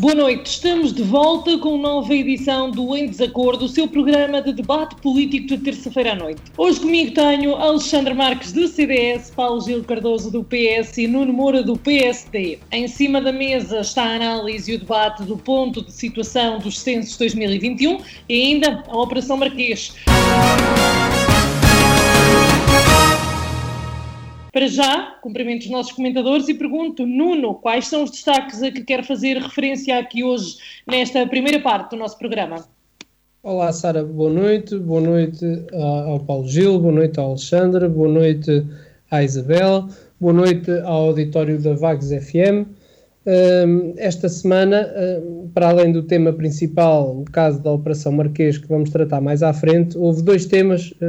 Boa noite, estamos de volta com nova edição do Em Desacordo, o seu programa de debate político de terça-feira à noite. Hoje comigo tenho Alexandre Marques do CDS, Paulo Gil Cardoso do PS e Nuno Moura do PSD. Em cima da mesa está a análise e o debate do ponto de situação dos censos 2021 e ainda a Operação Marquês. Para já, cumprimento os nossos comentadores e pergunto, Nuno, quais são os destaques a que quer fazer referência aqui hoje, nesta primeira parte do nosso programa? Olá, Sara, boa noite. Boa noite ao Paulo Gil, boa noite ao Alexandre, boa noite à Isabel, boa noite ao auditório da Vagos FM esta semana, para além do tema principal, o caso da Operação Marquês, que vamos tratar mais à frente, houve dois temas ah,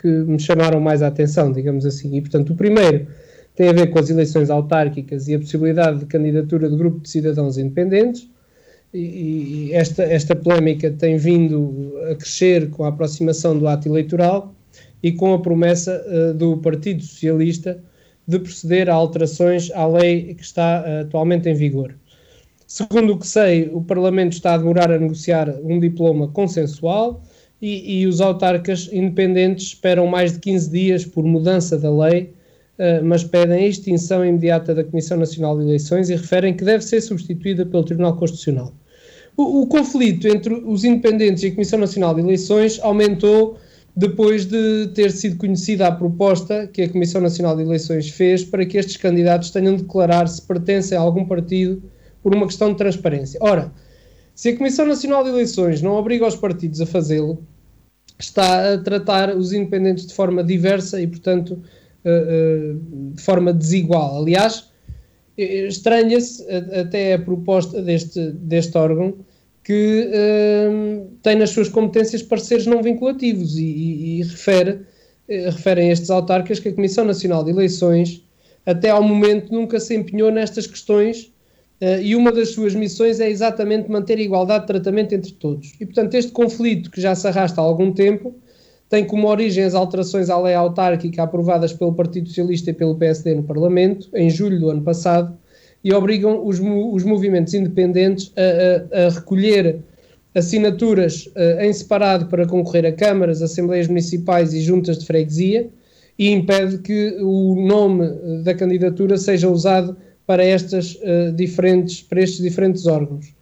que me chamaram mais a atenção, digamos assim. E, portanto, o primeiro tem a ver com as eleições autárquicas e a possibilidade de candidatura de grupo de cidadãos independentes. E, e esta, esta polémica tem vindo a crescer com a aproximação do ato eleitoral e com a promessa uh, do Partido Socialista de proceder a alterações à lei que está uh, atualmente em vigor. Segundo o que sei, o Parlamento está a demorar a negociar um diploma consensual e, e os autarcas independentes esperam mais de 15 dias por mudança da lei, uh, mas pedem a extinção imediata da Comissão Nacional de Eleições e referem que deve ser substituída pelo Tribunal Constitucional. O, o conflito entre os independentes e a Comissão Nacional de Eleições aumentou depois de ter sido conhecida a proposta que a Comissão Nacional de Eleições fez para que estes candidatos tenham de declarar se pertencem a algum partido por uma questão de transparência. Ora, se a Comissão Nacional de Eleições não obriga os partidos a fazê-lo, está a tratar os independentes de forma diversa e, portanto, uh, uh, de forma desigual. Aliás, estranha-se até a proposta deste, deste órgão que uh, tem nas suas competências pareceres não vinculativos e, e, e refere, uh, referem estes autarcas que a Comissão Nacional de Eleições até ao momento nunca se empenhou nestas questões uh, e uma das suas missões é exatamente manter a igualdade de tratamento entre todos. E portanto este conflito que já se arrasta há algum tempo tem como origem as alterações à lei autárquica aprovadas pelo Partido Socialista e pelo PSD no Parlamento em julho do ano passado e obrigam os, os movimentos independentes a, a, a recolher assinaturas uh, em separado para concorrer a câmaras, assembleias municipais e juntas de freguesia e impede que o nome eh, da candidatura seja usado para, estas, uh, diferentes, para estes diferentes órgãos.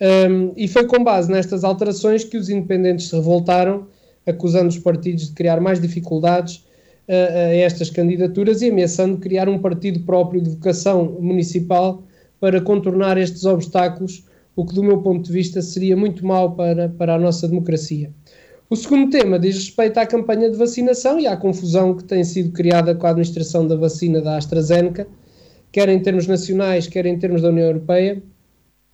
Um, e foi com base nestas alterações que os independentes se revoltaram, acusando os partidos de criar mais dificuldades a, estas candidaturas e ameaçando criar um partido próprio de vocação municipal para contornar estes obstáculos, o que, do meu ponto de vista, seria muito mau para, para a nossa democracia. O segundo tema diz respeito à campanha de vacinação e à confusão que tem sido criada com a administração da vacina da AstraZeneca, quer em termos nacionais, quer em termos da União Europeia.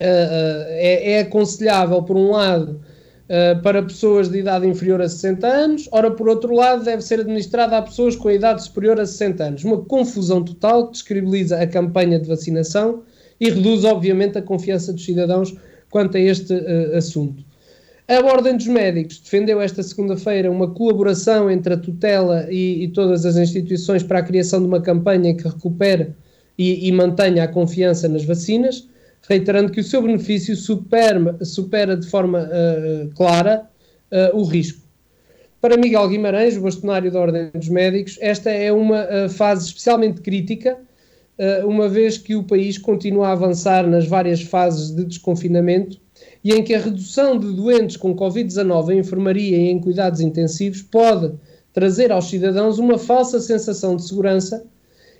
Uh, uh, é, é aconselhável, por um lado, uh, para pessoas de idade inferior a 60 anos, ora, por outro lado, deve ser administrada a pessoas com idade superior a 60 anos. Uma confusão total que descredibiliza a campanha de vacinação e reduz, obviamente, a confiança dos cidadãos quanto a este uh, assunto. A Ordem dos Médicos defendeu esta segunda-feira uma colaboração entre a tutela e, e, todas as instituições para a criação de uma campanha que recupere e, e mantenha a confiança nas vacinas reiterando que o seu benefício supera, supera de forma uh, clara uh, o risco. Para Miguel Guimarães, o bastonário da Ordem dos Médicos, esta é uma uh, fase especialmente crítica, uma vez que o país continua a avançar nas várias fases de desconfinamento e em que a redução de doentes com Covid-19 em enfermaria e em cuidados intensivos pode trazer aos cidadãos uma falsa sensação de segurança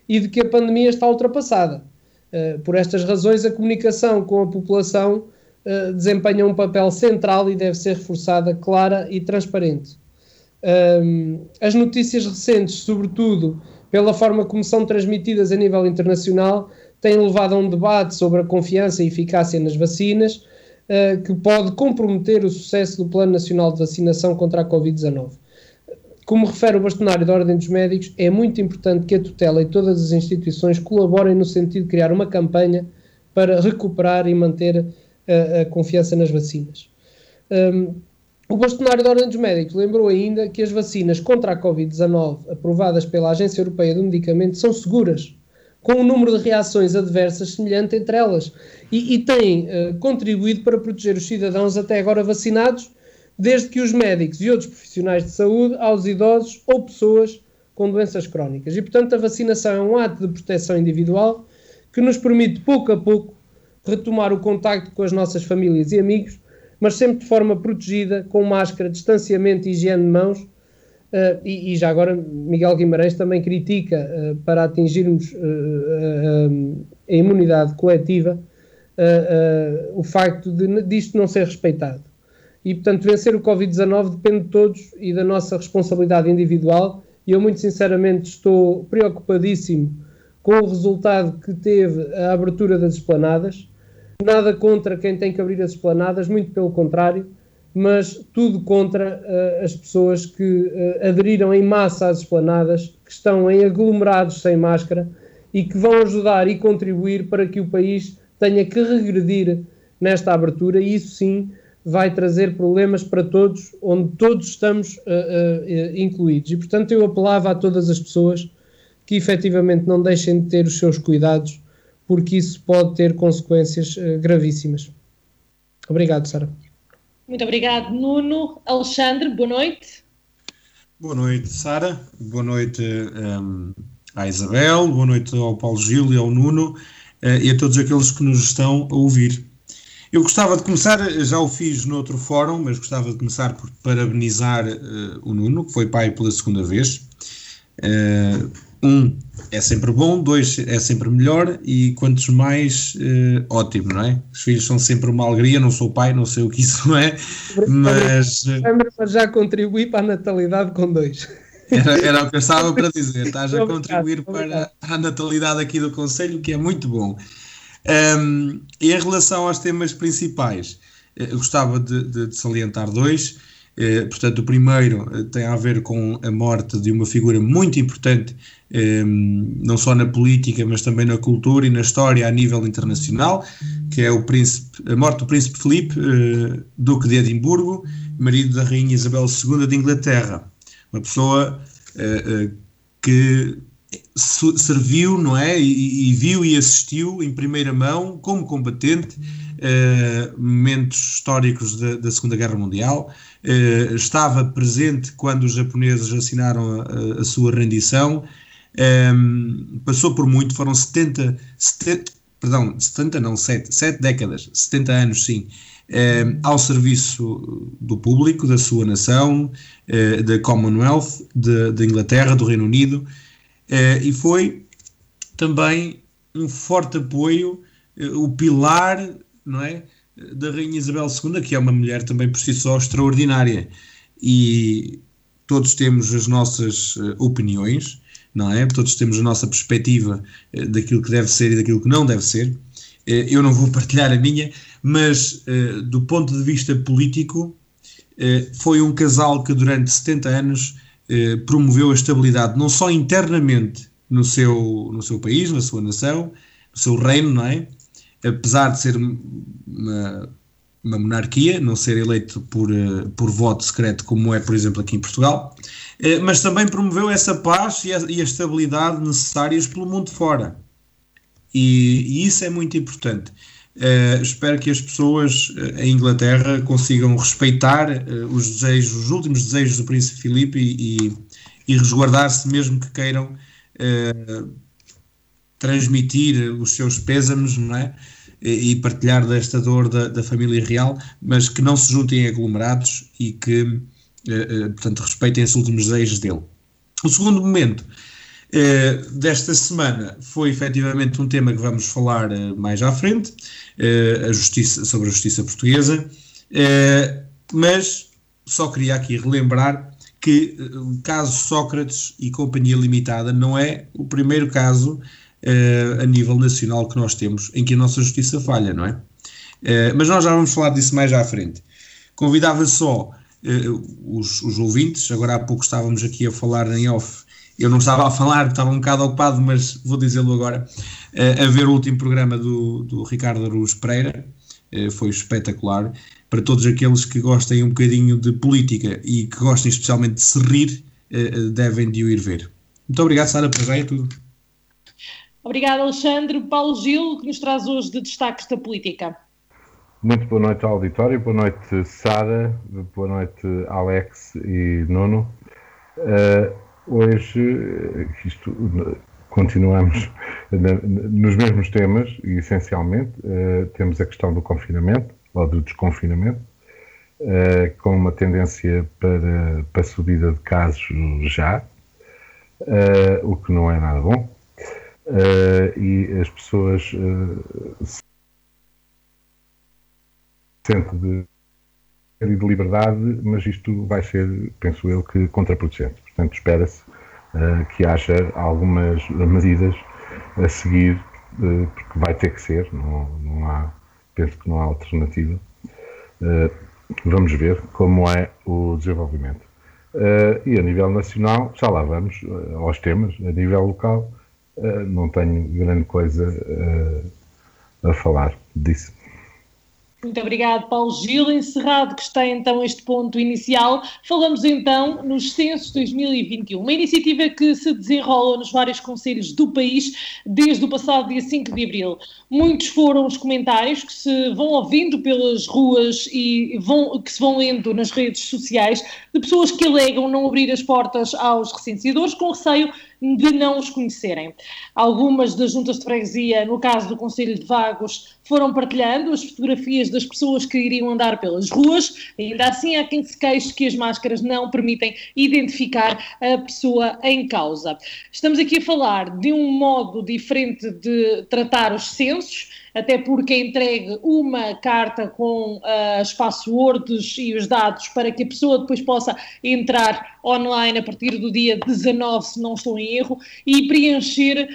e de que a pandemia está ultrapassada. Eh, por estas razões, a comunicação com a população uh, desempenha um papel central e deve ser reforçada, clara e transparente. Um, as notícias recentes, sobretudo pela forma como são transmitidas a nível internacional, têm levado a um debate sobre a confiança e eficácia nas vacinas, uh, que pode comprometer o sucesso do Plano Nacional de Vacinação contra a Covid-19. Como refere o bastonário da Ordem dos Médicos, é muito importante que a tutela e todas as instituições colaborem no sentido de criar uma campanha para recuperar e manter a, a confiança nas vacinas. Um, o bastonário da Ordem dos Médicos lembrou ainda que as vacinas contra a Covid-19 aprovadas pela Agência Europeia do Medicamento são seguras, com um número de reações adversas semelhante entre elas, e, e têm uh, contribuído para proteger os cidadãos até agora vacinados, desde que os médicos e outros profissionais de saúde aos idosos ou pessoas com doenças crónicas. E, portanto, a vacinação é um ato de proteção individual que nos permite, pouco a pouco, retomar o contacto com as nossas famílias e amigos mas sempre de forma protegida, com máscara, distanciamento e higiene de mãos. Uh, e, e, já agora Miguel Guimarães também critica uh, para atingirmos uh, a imunidade coletiva o facto de disto não ser respeitado. E portanto vencer o Covid-19 depende de todos e da nossa responsabilidade individual. E eu muito sinceramente estou preocupadíssimo com o resultado que teve a abertura das esplanadas Nada contra quem tem que abrir as esplanadas, muito pelo contrário, mas tudo contra uh, as pessoas que uh, aderiram em massa às esplanadas, que estão em aglomerados sem máscara e que vão ajudar e contribuir para que o país tenha que regredir nesta abertura, e isso sim vai trazer problemas para todos, onde todos estamos uh, incluídos. E portanto eu apelava a todas as pessoas que efetivamente não deixem de ter os seus cuidados porque isso pode ter consequências uh, gravíssimas. Obrigado, Sara. Muito obrigado, Nuno. Alexandre, boa noite. Boa noite, Sara. Boa noite um, à Isabel, boa noite ao Paulo Gil e ao Nuno uh, e a todos aqueles que nos estão a ouvir. Eu gostava de começar, já o fiz noutro fórum, mas gostava de começar por parabenizar uh, o Nuno, que foi pai pela segunda vez. Uh, um, é sempre bom, dois, é sempre melhor e quantos mais, uh, ótimo, não é? Os filhos são sempre uma alegria, não sou pai, não sei o que isso não é, mas... Mas já contribuí para a natalidade com dois. Era, era o que eu estava para dizer, estás a contribuir para a natalidade aqui do Conselho, que é muito bom. Um, e em relação aos temas principais, eu gostava de, de, de salientar dois. Eh, portanto, o primeiro eh, tem a ver com a morte de uma figura muito importante, eh, não só na política, mas também na cultura e na história a nível internacional, que é o príncipe, a morte do príncipe Filipe, duque de Edimburgo, marido da rainha Isabel II de Inglaterra. Uma pessoa que serviu, não é? E, e, viu e assistiu em primeira mão, como combatente, momentos históricos da, da Segunda Guerra Mundial, eh, estava presente quando os japoneses assinaram a, a sua rendição, um, passou por muito, foram 70, 70 perdão, 70 não, 7, 7 décadas, 70 anos sim, um, ao serviço do público, da sua nação, uh, da Commonwealth, da Inglaterra, do Reino Unido, uh, e foi também um forte apoio, uh, o pilar, não é, da Rainha Isabel II, que é uma mulher também por si só extraordinária. E todos temos as nossas uh, opiniões, não é? Todos temos a nossa perspectiva daquilo que deve ser e daquilo que não deve ser. Eu não vou partilhar a minha, mas do ponto de vista político, foi um casal que durante 70 anos promoveu a estabilidade, não só internamente no seu, no seu país, na sua nação, no seu reino, não é? apesar de ser uma, uma monarquia, não ser eleito por, eh, por voto secreto, como é, por exemplo, aqui em Portugal, eh, mas também promoveu essa paz e a, e a estabilidade necessárias pelo mundo fora. E, e isso é muito importante. Uh, espero que as pessoas uh, em Inglaterra consigam respeitar uh, os desejos, os últimos desejos do Príncipe Filipe e, e, e resguardar-se, mesmo que queiram transmitir os seus pésamos, não é? E, partilhar desta dor da, da, família real, mas que não se juntem aglomerados e que, eh, eh, portanto, respeitem os últimos desejos dele. O segundo momento eh, desta semana foi efetivamente um tema que vamos falar eh, mais à frente, eh, a justiça, sobre a justiça portuguesa, eh, mas só queria aqui relembrar que o caso Sócrates e Companhia Limitada não é o primeiro caso a nível nacional que nós temos em que a nossa justiça falha, não é? Mas nós já vamos falar disso mais à frente. Convidava só os, os, ouvintes, agora há pouco estávamos aqui a falar em off, eu não estava a falar, estava um bocado ocupado, mas vou dizê-lo agora, a ver o último programa do, do Ricardo Aruz Pereira, foi espetacular, para todos aqueles que gostem um bocadinho de política e que gostem especialmente de se rir, devem de o ir ver. Muito obrigado, Sara, para já é tudo. Obrigado, Alexandre. Paulo Gil, que nos traz hoje de destaques da política. Muito boa noite ao auditório, boa noite Sara, boa noite Alex e Nuno. Uh, hoje, isto, continuamos nos mesmos temas e essencialmente uh, temos a questão do confinamento ou do desconfinamento, uh, com uma tendência para, para subida de casos já, o que não é nada bom uh, e as pessoas uh, sentem de de liberdade, mas isto vai ser, penso eu, que contraproducente. Portanto, espera-se uh, que haja algumas medidas a seguir, uh, porque vai ter que ser, não, não há, penso que não há alternativa. Uh, vamos ver como é o desenvolvimento. e a nível nacional, já lá vamos aos temas, a nível local, eh, não tenho grande coisa a falar disso. Muito obrigado, Paulo Gil. Encerrado que está então este ponto inicial, falamos então nos Censos 2021, uma iniciativa que se desenrola nos vários conselhos do país desde o passado dia 5 de abril. Muitos foram os comentários que se vão ouvindo pelas ruas e vão, que se vão lendo nas redes sociais de pessoas que alegam não abrir as portas aos recenseadores com receio de não os conhecerem. Algumas das juntas de freguesia, no caso do Conselho de Vagos, foram partilhando as fotografias das pessoas que iriam andar pelas ruas, ainda assim há quem se queixe que as máscaras não permitem identificar a pessoa em causa. Estamos aqui a falar de um modo diferente de tratar os censos, até porque é entregue uma carta com uh, as passwords e os dados para que a pessoa depois possa entrar online a partir do dia 19, se não estou em erro, e preencher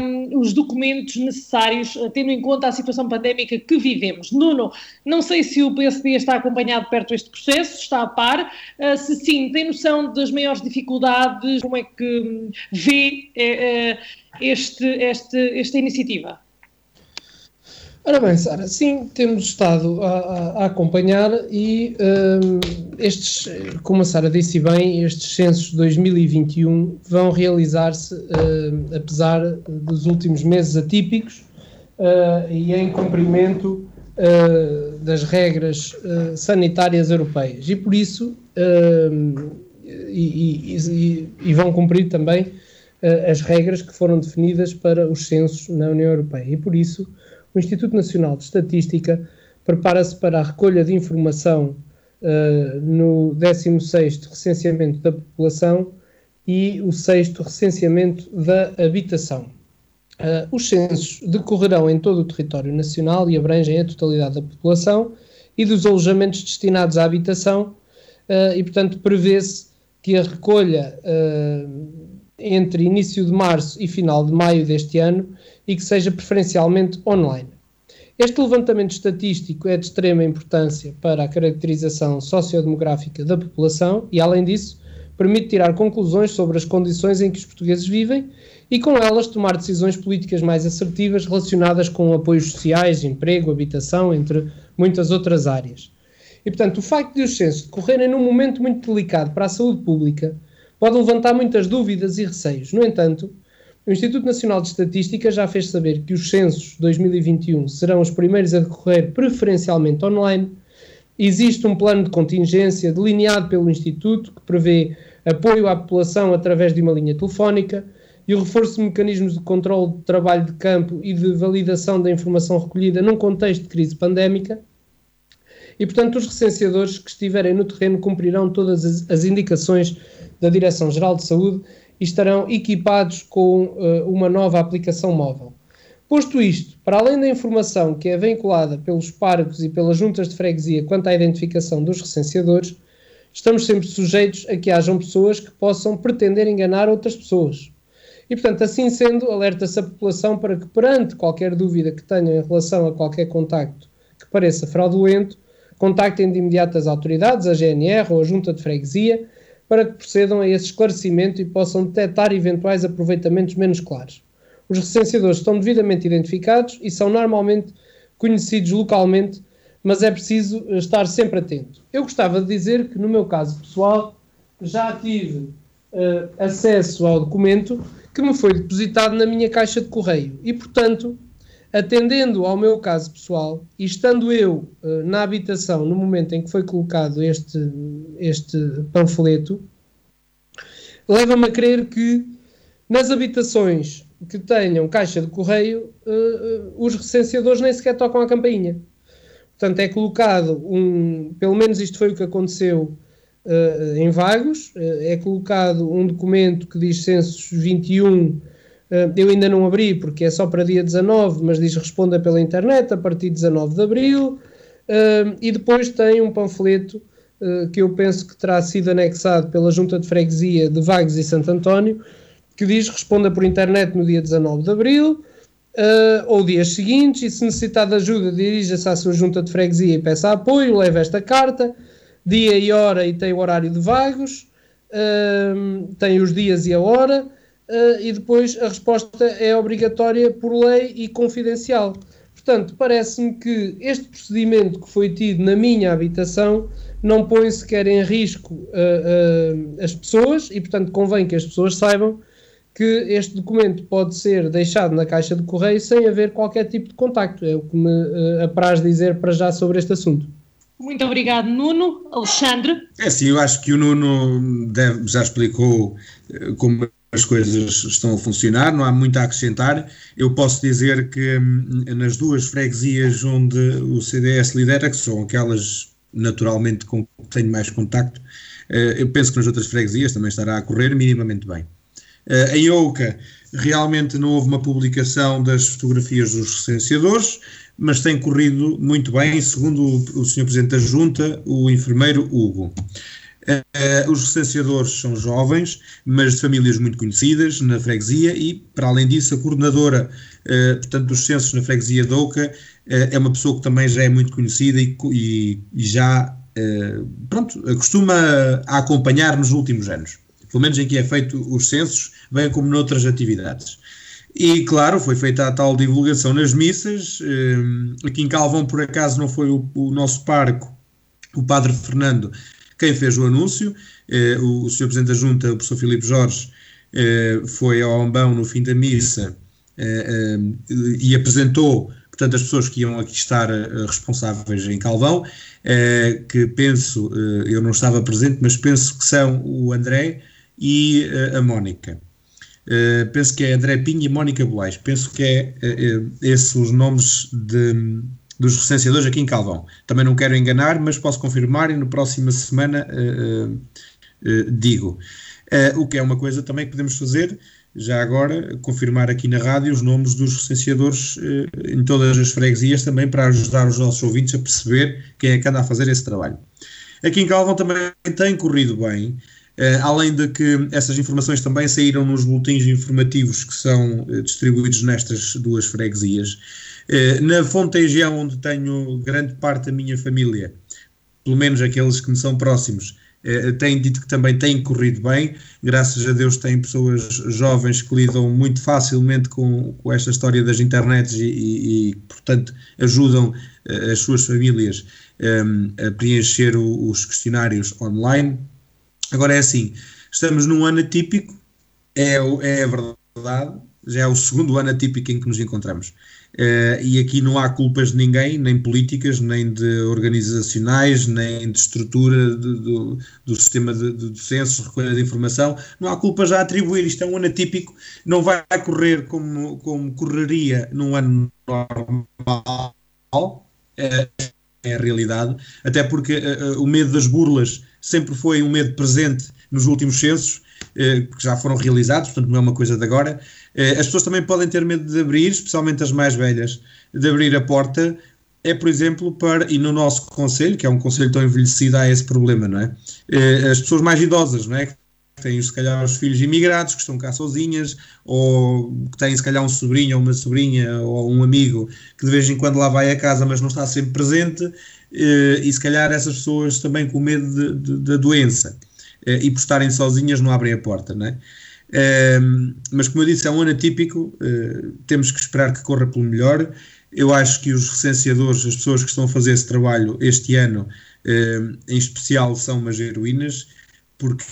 um, os documentos necessários, tendo em conta a situação pandémica que vivemos. Nuno, não sei se o PSD está acompanhado perto deste processo, está a par, uh, se sim, tem noção das maiores dificuldades, como é que hum, vê uh, este, este, esta iniciativa? Ora bem, Sara, sim, temos estado a, a, a acompanhar e um, estes, como a Sara disse bem, estes censos de 2021 vão realizar-se, uh, apesar dos últimos meses atípicos uh, e em cumprimento uh, das regras sanitárias europeias. E por isso, e, e, e, vão cumprir também as regras que foram definidas para os censos na União Europeia. E por isso o Instituto Nacional de Estatística prepara-se para a recolha de informação uh, no 16º recenseamento da população e o 6º recenseamento da habitação. Uh, os censos decorrerão em todo o território nacional e abrangem a totalidade da população e dos alojamentos destinados à habitação uh, e, portanto, prevê-se que a recolha entre início de março e final de maio deste ano e que seja preferencialmente online. Este levantamento estatístico é de extrema importância para a caracterização sociodemográfica da população e, além disso, permite tirar conclusões sobre as condições em que os portugueses vivem e, com elas, tomar decisões políticas mais assertivas relacionadas com apoios sociais, emprego, habitação, entre muitas outras áreas. E, portanto, o facto de os censos decorrerem num momento muito delicado para a saúde pública pode levantar muitas dúvidas e receios. No entanto, o Instituto Nacional de Estatística já fez saber que os censos 2021 serão os primeiros a decorrer preferencialmente online. Existe um plano de contingência delineado pelo Instituto que prevê apoio à população através de uma linha telefónica e o reforço de mecanismos de controle de trabalho de campo e de validação da informação recolhida num contexto de crise pandémica. E, portanto, os recenseadores que estiverem no terreno cumprirão todas as, as indicações da Direção-Geral de Saúde e estarão equipados com uh, uma nova aplicação móvel. Posto isto, para além da informação que é vinculada pelos parcos e pelas juntas de freguesia quanto à identificação dos recenseadores, estamos sempre sujeitos a que hajam pessoas que possam pretender enganar outras pessoas. E, portanto, assim sendo, alerta-se a população para que, perante qualquer dúvida que tenham em relação a qualquer contacto que pareça fraudulento, contactem de imediato as autoridades, a GNR ou a Junta de Freguesia, para que procedam a esse esclarecimento e possam detectar eventuais aproveitamentos menos claros. Os recenseadores estão devidamente identificados e são normalmente conhecidos localmente, mas é preciso estar sempre atento. Eu gostava de dizer que, no meu caso pessoal, já tive uh, acesso ao documento que me foi depositado na minha caixa de correio e, portanto, atendendo ao meu caso pessoal e estando eu uh, na habitação no momento em que foi colocado este, este panfleto, leva-me a crer que nas habitações que tenham caixa de correio, uh, uh, os recenseadores nem sequer tocam a campainha. Portanto, é colocado um, pelo menos isto foi o que aconteceu em Vagos, é colocado um documento que diz censos 21 Uh, eu ainda não abri porque é só para dia 19, mas diz responda pela internet a partir de 19 de abril. Uh, e depois tem um panfleto uh, que eu penso que terá sido anexado pela Junta de Freguesia de Vagos e Santo António, que diz responda por internet no dia 19 de abril. ou dias seguintes, e se necessitar de ajuda, dirija-se à sua junta de freguesia e peça apoio, leve esta carta, dia e hora e tem o horário de vagos, tem os dias e a hora, uh, e depois a resposta é obrigatória por lei e confidencial. Portanto, parece-me que este procedimento que foi tido na minha habitação não põe sequer em risco uh, uh, as pessoas e, portanto, convém que as pessoas saibam que este documento pode ser deixado na caixa de correio sem haver qualquer tipo de contacto. É o que me uh, apraz dizer para já sobre este assunto. Muito obrigado, Nuno. Alexandre? É sim, eu acho que o Nuno deve, já explicou como as coisas estão a funcionar, não há muito a acrescentar. Eu posso dizer que hum, nas duas freguesias onde o CDS lidera, que são aquelas naturalmente com que tenho mais contacto, eh, eu penso que nas outras freguesias também estará a correr minimamente bem. Eh, em Ouca, realmente não houve uma publicação das fotografias dos recenseadores, mas tem corrido muito bem, segundo o Sr. Presidente da Junta, o enfermeiro Hugo. Uh, os recenseadores são jovens, mas de famílias muito conhecidas na freguesia e, para além disso, a coordenadora, uh, portanto, dos censos na freguesia de Oca uh, é uma pessoa que também já é muito conhecida e, e, e já, pronto, costuma a acompanhar nos últimos anos. Pelo menos em que é feito os censos, bem como noutras atividades. E, claro, foi feita a tal divulgação nas missas. Aqui em Calvão, por acaso, não foi o, o nosso parco, o Padre Fernando, quem fez o anúncio, eh, o, o Sr. Presidente da Junta, o professor Filipe Jorge, eh, foi ao Ombão no fim da missa eh, eh, e apresentou, portanto, as pessoas que iam aqui estar eh, responsáveis em Calvão, eh, que penso, eu não estava presente, mas penso que são o André e a Mónica. penso que é André Pinho e Mónica Bolais. Penso que é esses os nomes de dos recenseadores aqui em Calvão. Também não quero enganar, mas posso confirmar e na próxima semana uh, uh, uh, digo. o que é uma coisa também que podemos fazer, já agora, confirmar aqui na rádio os nomes dos recenseadores em todas as freguesias, também para ajudar os nossos ouvintes a perceber quem é que anda a fazer esse trabalho. Aqui em Calvão também tem corrido bem, além de que essas informações também saíram nos boletins informativos que são distribuídos nestas duas freguesias. Eh, na Fontejão, onde tenho grande parte da minha família, pelo menos aqueles que me são próximos, eh, têm dito que também têm corrido bem. Graças a Deus, têm pessoas jovens que lidam muito facilmente com, com esta história das internets e, e, e portanto, ajudam eh, as suas famílias um, a preencher o, os questionários online. Agora é assim: estamos num ano atípico, é, é verdade, já é o segundo ano atípico em que nos encontramos. Uh, e aqui não há culpas de ninguém, nem políticas, nem de organizacionais, nem de estrutura de, de, do sistema de, de censos, recolha de informação. Não há culpas a atribuir. Isto é um ano atípico, não vai correr como, como correria num ano normal. É, é a realidade. Até porque uh, o medo das burlas sempre foi um medo presente nos últimos censos, uh, que já foram realizados, portanto não é uma coisa de agora. Eh, as pessoas também podem ter medo de abrir, especialmente as mais velhas, de abrir a porta. É, por exemplo, para, e no nosso conselho, que é um conselho tão envelhecido, há esse problema, não é? Eh, as pessoas mais idosas, não é? Que têm se calhar os filhos imigrados que estão cá sozinhas, ou que têm se calhar um sobrinho ou uma sobrinha ou um amigo que de vez em quando lá vai a casa mas não está sempre presente, eh, e se calhar essas pessoas também com medo da doença eh, e por estarem sozinhas não abrem a porta, não é? Ehm, mas como eu disse, é um ano atípico, eh, temos que esperar que corra pelo melhor. Eu acho que os recenseadores, as pessoas que estão a fazer esse trabalho este ano, em especial, são umas heroínas, porque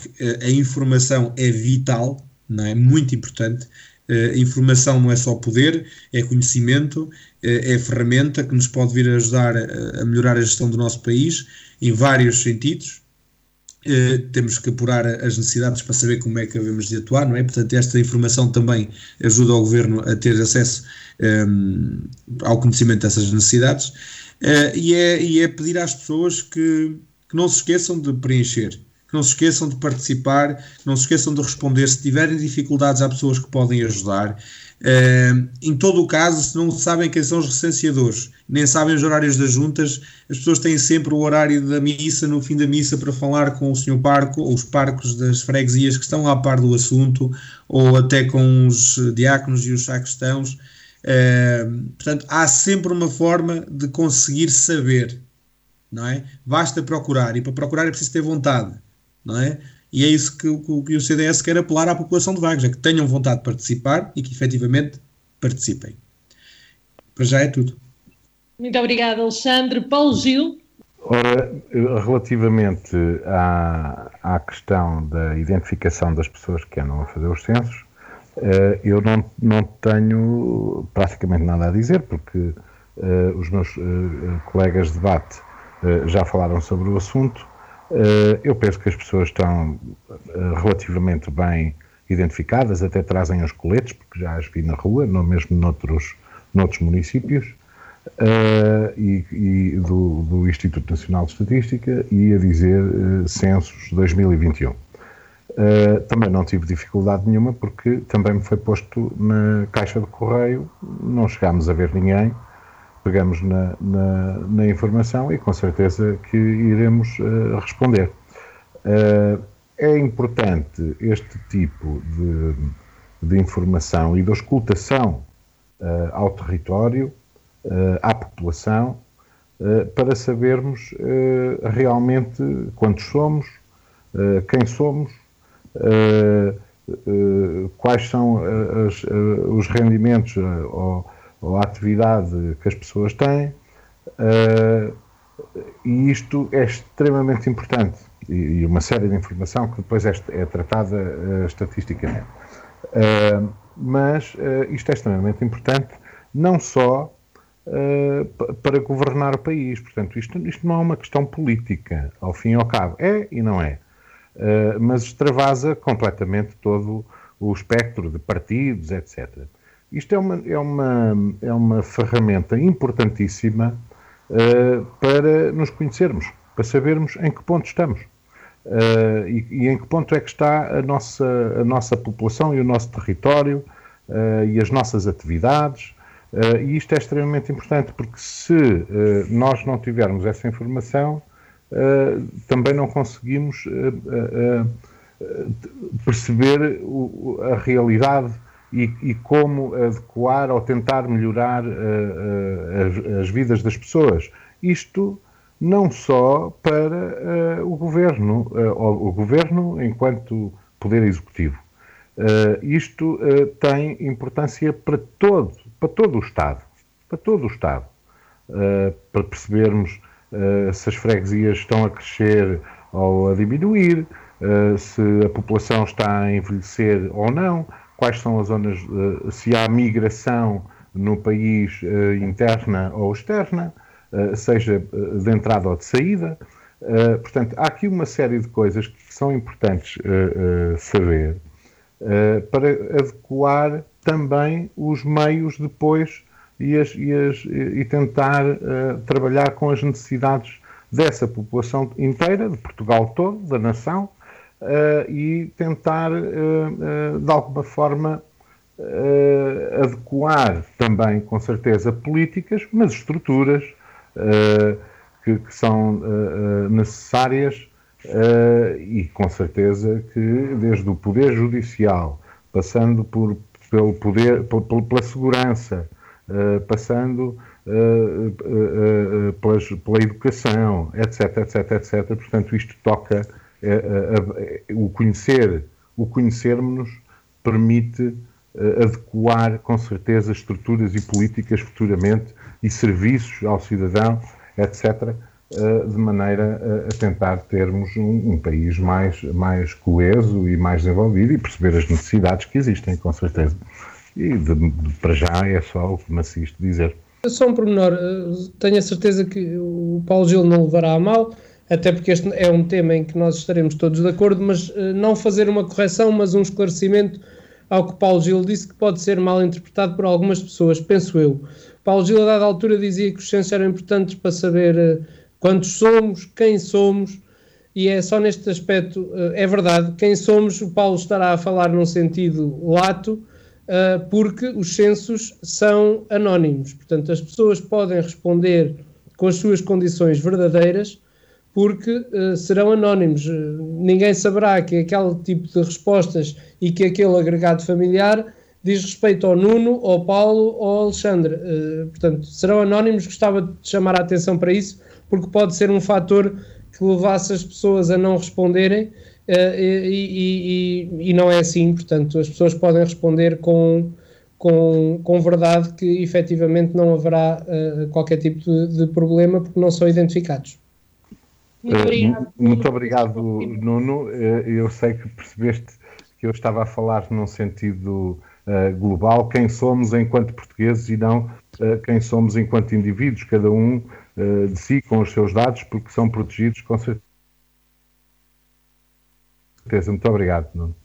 a informação é vital, não é? Muito importante. Uh, informação não é só poder, é conhecimento, uh, é ferramenta que nos pode vir a ajudar a, a, melhorar a gestão do nosso país em vários sentidos. Uh, temos que apurar as necessidades para saber como é que devemos de atuar, não é? Portanto, esta informação também ajuda o governo a ter acesso um, ao conhecimento dessas necessidades e é, e, é, pedir às pessoas que, que não se esqueçam de preencher que não se esqueçam de participar, que não se esqueçam de responder. Se tiverem dificuldades, há pessoas que podem ajudar. Uh, em todo o caso, se não sabem quem são os recenseadores, nem sabem os horários das juntas, as pessoas têm sempre o horário da missa, no fim da missa, para falar com o senhor parco, ou os parcos das freguesias que estão a par do assunto, ou até com os diáconos e os sacristãos. Uh, portanto, há sempre uma forma de conseguir saber, não é? Basta procurar, e para procurar é preciso ter vontade não é? E é isso que, que, que o CDS quer apelar à população de Vagos, é que tenham vontade de participar e que efetivamente participem. Para já é tudo. Muito obrigada, Alexandre. Paulo Gil. Ora, relativamente à, à questão da identificação das pessoas que andam a fazer os censos, eh, eu não, não tenho praticamente nada a dizer, porque uh, os meus uh, colegas de debate já falaram sobre o assunto eh, eu penso que as pessoas estão eh, relativamente bem identificadas, até trazem os coletes, porque já as vi na rua, não mesmo noutros, noutros municípios, uh, e, e do, do, Instituto Nacional de Estatística, e a dizer uh, censos 2021. Uh, também não tive dificuldade nenhuma, porque também me foi posto na caixa de correio, não chegámos a ver ninguém, pegamos na, na, na, informação e com certeza que iremos uh, responder. Uh, é importante este tipo de, de informação e de auscultação uh, ao território, à população, para sabermos realmente quantos somos, quem somos, quais são as, os rendimentos ou ou a atividade que as pessoas têm, uh, e isto é extremamente importante. E, e, uma série de informação que depois é, é tratada uh, estatisticamente. Uh, mas isto é extremamente importante, não só para governar o país. Portanto, isto, isto não é uma questão política, ao fim e ao cabo. É e não é. mas extravasa completamente todo o espectro de partidos, etc. Isto é uma, é uma, é uma ferramenta importantíssima uh, para nos conhecermos, para sabermos em que ponto estamos. Uh, e, e, em que ponto é que está a nossa, a nossa população e o nosso território uh, e as nossas atividades. e isto é extremamente importante porque se nós não tivermos essa informação, também não conseguimos perceber o, a realidade e, e, como adequar ou tentar melhorar uh, uh, as, as, vidas das pessoas. Isto não só para uh, o governo, o governo enquanto poder executivo. isto tem importância para todo, para todo o Estado, para todo o Estado, para percebermos se as freguesias estão a crescer ou a diminuir, se a população está a envelhecer ou não, quais são as zonas, eh, se há migração no país eh, interna ou externa, eh, seja de entrada ou de saída. Portanto, há aqui uma série de coisas que são importantes saber para adequar também os meios depois e, as, e, as, e tentar trabalhar com as necessidades dessa população inteira, de Portugal todo, da nação, e tentar, uh, uh, de alguma forma, adequar também, com certeza, políticas, mas estruturas que, que, são necessárias e com certeza que desde o Poder Judicial, passando por, pelo poder, pela segurança, passando pela educação, etc, etc, etc. Portanto, isto toca o conhecer, o conhecermos permite adequar com certeza estruturas e políticas futuramente e serviços ao cidadão, etc eh, de maneira a tentar termos um, um, país mais, mais coeso e mais desenvolvido e perceber as necessidades que existem, com certeza. E de, de, para já é só o que me assiste dizer. Só um pormenor, eh, tenho a certeza que o Paulo Gil não levará a mal, até porque este é um tema em que nós estaremos todos de acordo, mas eh, não fazer uma correção, mas um esclarecimento ao que Paulo Gil disse que pode ser mal interpretado por algumas pessoas, penso eu. Paulo Gil, a dada altura, dizia que os censos eram importantes para saber quantos somos, quem somos, e é só neste aspecto, eh, é verdade, quem somos, o Paulo estará a falar num sentido lato, eh, porque os censos são anónimos, portanto, as pessoas podem responder com as suas condições verdadeiras, porque uh, serão anónimos. ninguém saberá que aquele tipo de respostas e que aquele agregado familiar diz respeito ao Nuno, ao Paulo ou ao Alexandre. Uh, portanto, serão anónimos. Gostava de chamar a atenção para isso, porque pode ser um fator que levasse as pessoas a não responderem uh, e, e, e, não é assim, portanto as pessoas podem responder com, com, com verdade que efetivamente não haverá qualquer tipo de, de, problema porque não são identificados. Muito obrigado, uh, muito obrigado Nuno. eu sei que percebeste que eu estava a falar num sentido global, quem somos enquanto portugueses e não quem somos enquanto indivíduos, cada um de si com os seus dados, porque são protegidos com certeza. Muito obrigado, Nuno.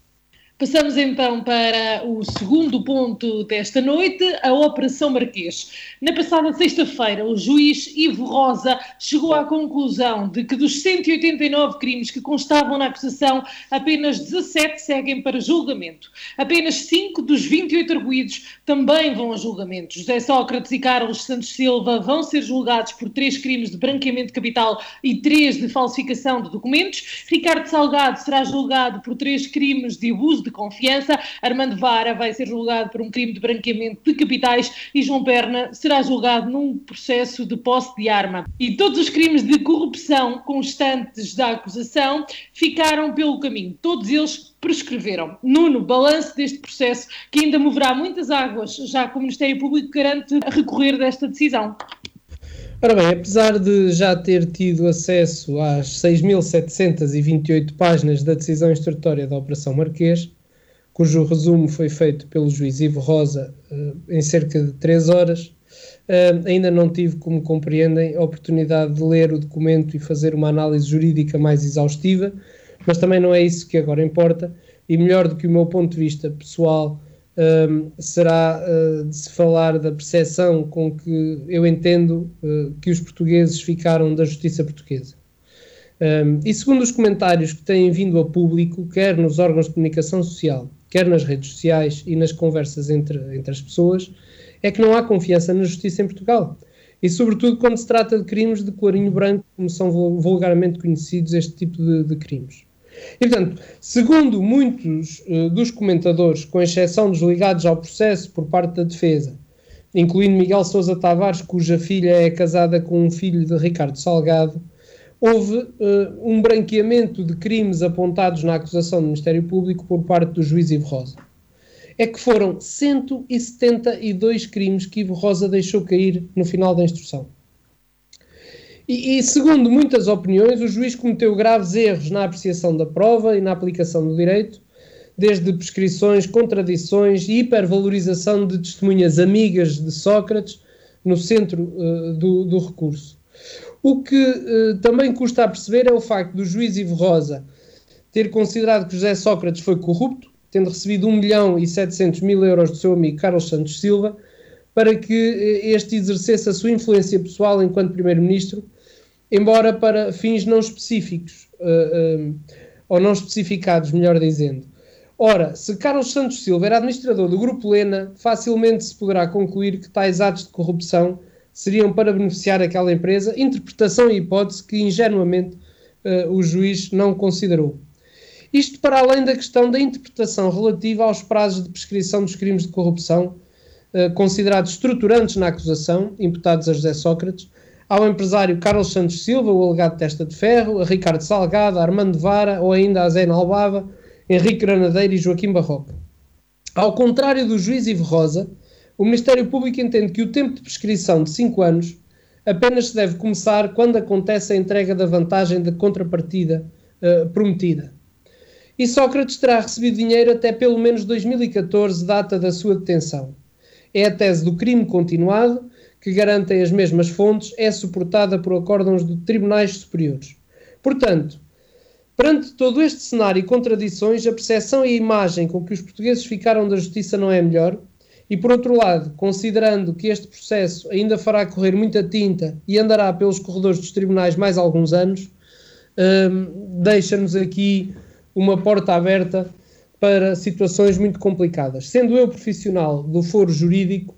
Passamos então para o segundo ponto desta noite, a Operação Marquês. Na passada sexta-feira, o juiz Ivo Rosa chegou à conclusão de que dos 189 crimes que constavam na acusação, apenas 17 seguem para julgamento. Apenas 5 dos 28 arguídos também vão a julgamento. José Sócrates e Carlos Santos Silva vão ser julgados por três crimes de branqueamento de capital e três de falsificação de documentos. Ricardo Salgado será julgado por três crimes de abuso de confiança. Armando Vara vai ser julgado por um crime de branqueamento de capitais e João Perna será julgado num processo de posse de arma. E todos os crimes de corrupção constantes da acusação ficaram pelo caminho. Todos eles prescreveram. Nuno, balanço deste processo que ainda moverá muitas águas, já que o Ministério Público garante recorrer desta decisão. Ora bem, apesar de já ter tido acesso às 6.728 páginas da decisão instrutória da Operação Marquês, cujo resumo foi feito pelo juiz Ivo Rosa uh, em cerca de três horas. Uh, ainda não tive, como compreendem, a oportunidade de ler o documento e fazer uma análise jurídica mais exaustiva, mas também não é isso que agora importa. E melhor do que o meu ponto de vista pessoal um, será uh, de se falar da percepção com que eu entendo uh, que os portugueses ficaram da justiça portuguesa. Um, e segundo os comentários que têm vindo a público, quer nos órgãos de comunicação social, quer nas redes sociais e nas conversas entre, entre as pessoas, é que não há confiança na justiça em Portugal. E, sobretudo, quando se trata de crimes de clarinho branco, como são vulgarmente conhecidos este tipo de, de crimes. E, portanto, segundo muitos uh, dos comentadores, com exceção dos ligados ao processo por parte da defesa, incluindo Miguel Sousa Tavares, cuja filha é casada com um filho de Ricardo Salgado, houve uh, um branqueamento de crimes apontados na acusação do Ministério Público por parte do juiz Ivo Rosa. É que foram 172 crimes que Ivo Rosa deixou cair no final da instrução. E, e, segundo muitas opiniões, o juiz cometeu graves erros na apreciação da prova e na aplicação do direito, desde prescrições, contradições e hipervalorização de testemunhas amigas de Sócrates no centro uh, do, do recurso. O que uh, também custa a perceber é o facto do juiz Ivo Rosa ter considerado que José Sócrates foi corrupto, tendo recebido 1 milhão e 700 mil euros do seu amigo Carlos Santos Silva, para que uh, este exercesse a sua influência pessoal enquanto primeiro-ministro, embora para fins não específicos, uh, ou não especificados, melhor dizendo. Ora, se Carlos Santos Silva era administrador do Grupo Lena, facilmente se poderá concluir que tais atos de corrupção seriam para beneficiar aquela empresa, interpretação e hipótese que ingenuamente uh, o juiz não considerou. Isto para além da questão da interpretação relativa aos prazos de prescrição dos crimes de corrupção uh, considerados estruturantes na acusação, imputados a José Sócrates, ao empresário Carlos Santos Silva, o alegado testa de ferro, a Ricardo Salgado, a Armando Vara ou ainda a Zé Albava, Henrique Granadeiro e Joaquim Barroca. Ao contrário do juiz Ivo Rosa, o Ministério Público entende que o tempo de prescrição de 5 anos apenas se deve começar quando acontece a entrega da vantagem de contrapartida uh, prometida. E Sócrates terá recebido dinheiro até pelo menos 2014, data da sua detenção. É a tese do crime continuado, que garantem as mesmas fontes, é suportada por acórdãos de tribunais superiores. Portanto, Perante todo este cenário e contradições, a percepção e a imagem com que os portugueses ficaram da justiça não é melhor. E por outro lado, considerando que este processo ainda fará correr muita tinta e andará pelos corredores dos tribunais mais alguns anos, hum, deixa-nos aqui uma porta aberta para situações muito complicadas. Sendo eu profissional do foro jurídico,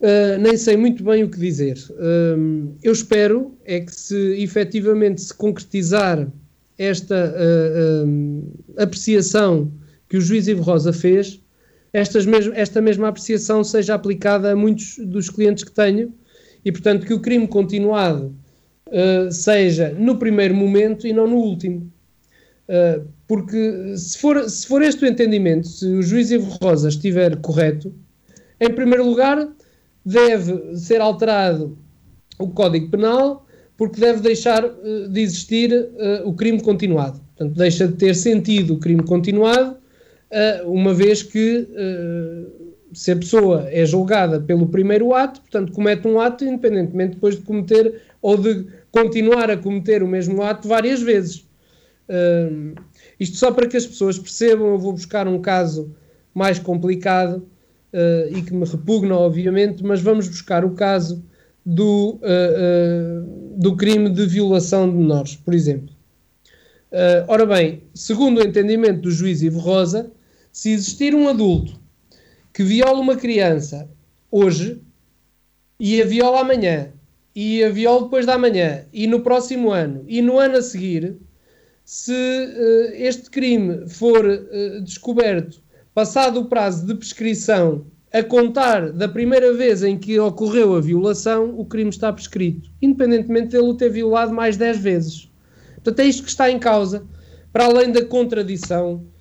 uh, nem sei muito bem o que dizer. Uh, eu espero é que se efetivamente se concretizar esta uh, apreciação que o juiz Ivo Rosa fez, estas esta mesma apreciação seja aplicada a muitos dos clientes que tenho e, portanto, que o crime continuado uh, seja no primeiro momento e não no último. porque se for, se for este o entendimento, se o juiz Ivo Rosa estiver correto, em primeiro lugar, deve ser alterado o Código Penal porque deve deixar uh, de existir uh, o crime continuado. Portanto, deixa de ter sentido o crime continuado, uh, uma vez que se a pessoa é julgada pelo primeiro ato, portanto, comete um ato independentemente depois de cometer ou de continuar a cometer o mesmo ato várias vezes. isto só para que as pessoas percebam, eu vou buscar um caso mais complicado e que me repugna, obviamente, mas vamos buscar o caso do, do crime de violação de menores, por exemplo. Ora bem, segundo o entendimento do juiz Ivo Rosa, se existir um adulto que viola uma criança hoje e a viola amanhã e a viola depois da manhã e no próximo ano e no ano a seguir, se este crime for descoberto passado o prazo de prescrição a contar da primeira vez em que ocorreu a violação, o crime está prescrito, independentemente dele o ter violado mais 10 vezes. Portanto, é isto que está em causa, para além da contradição, uh,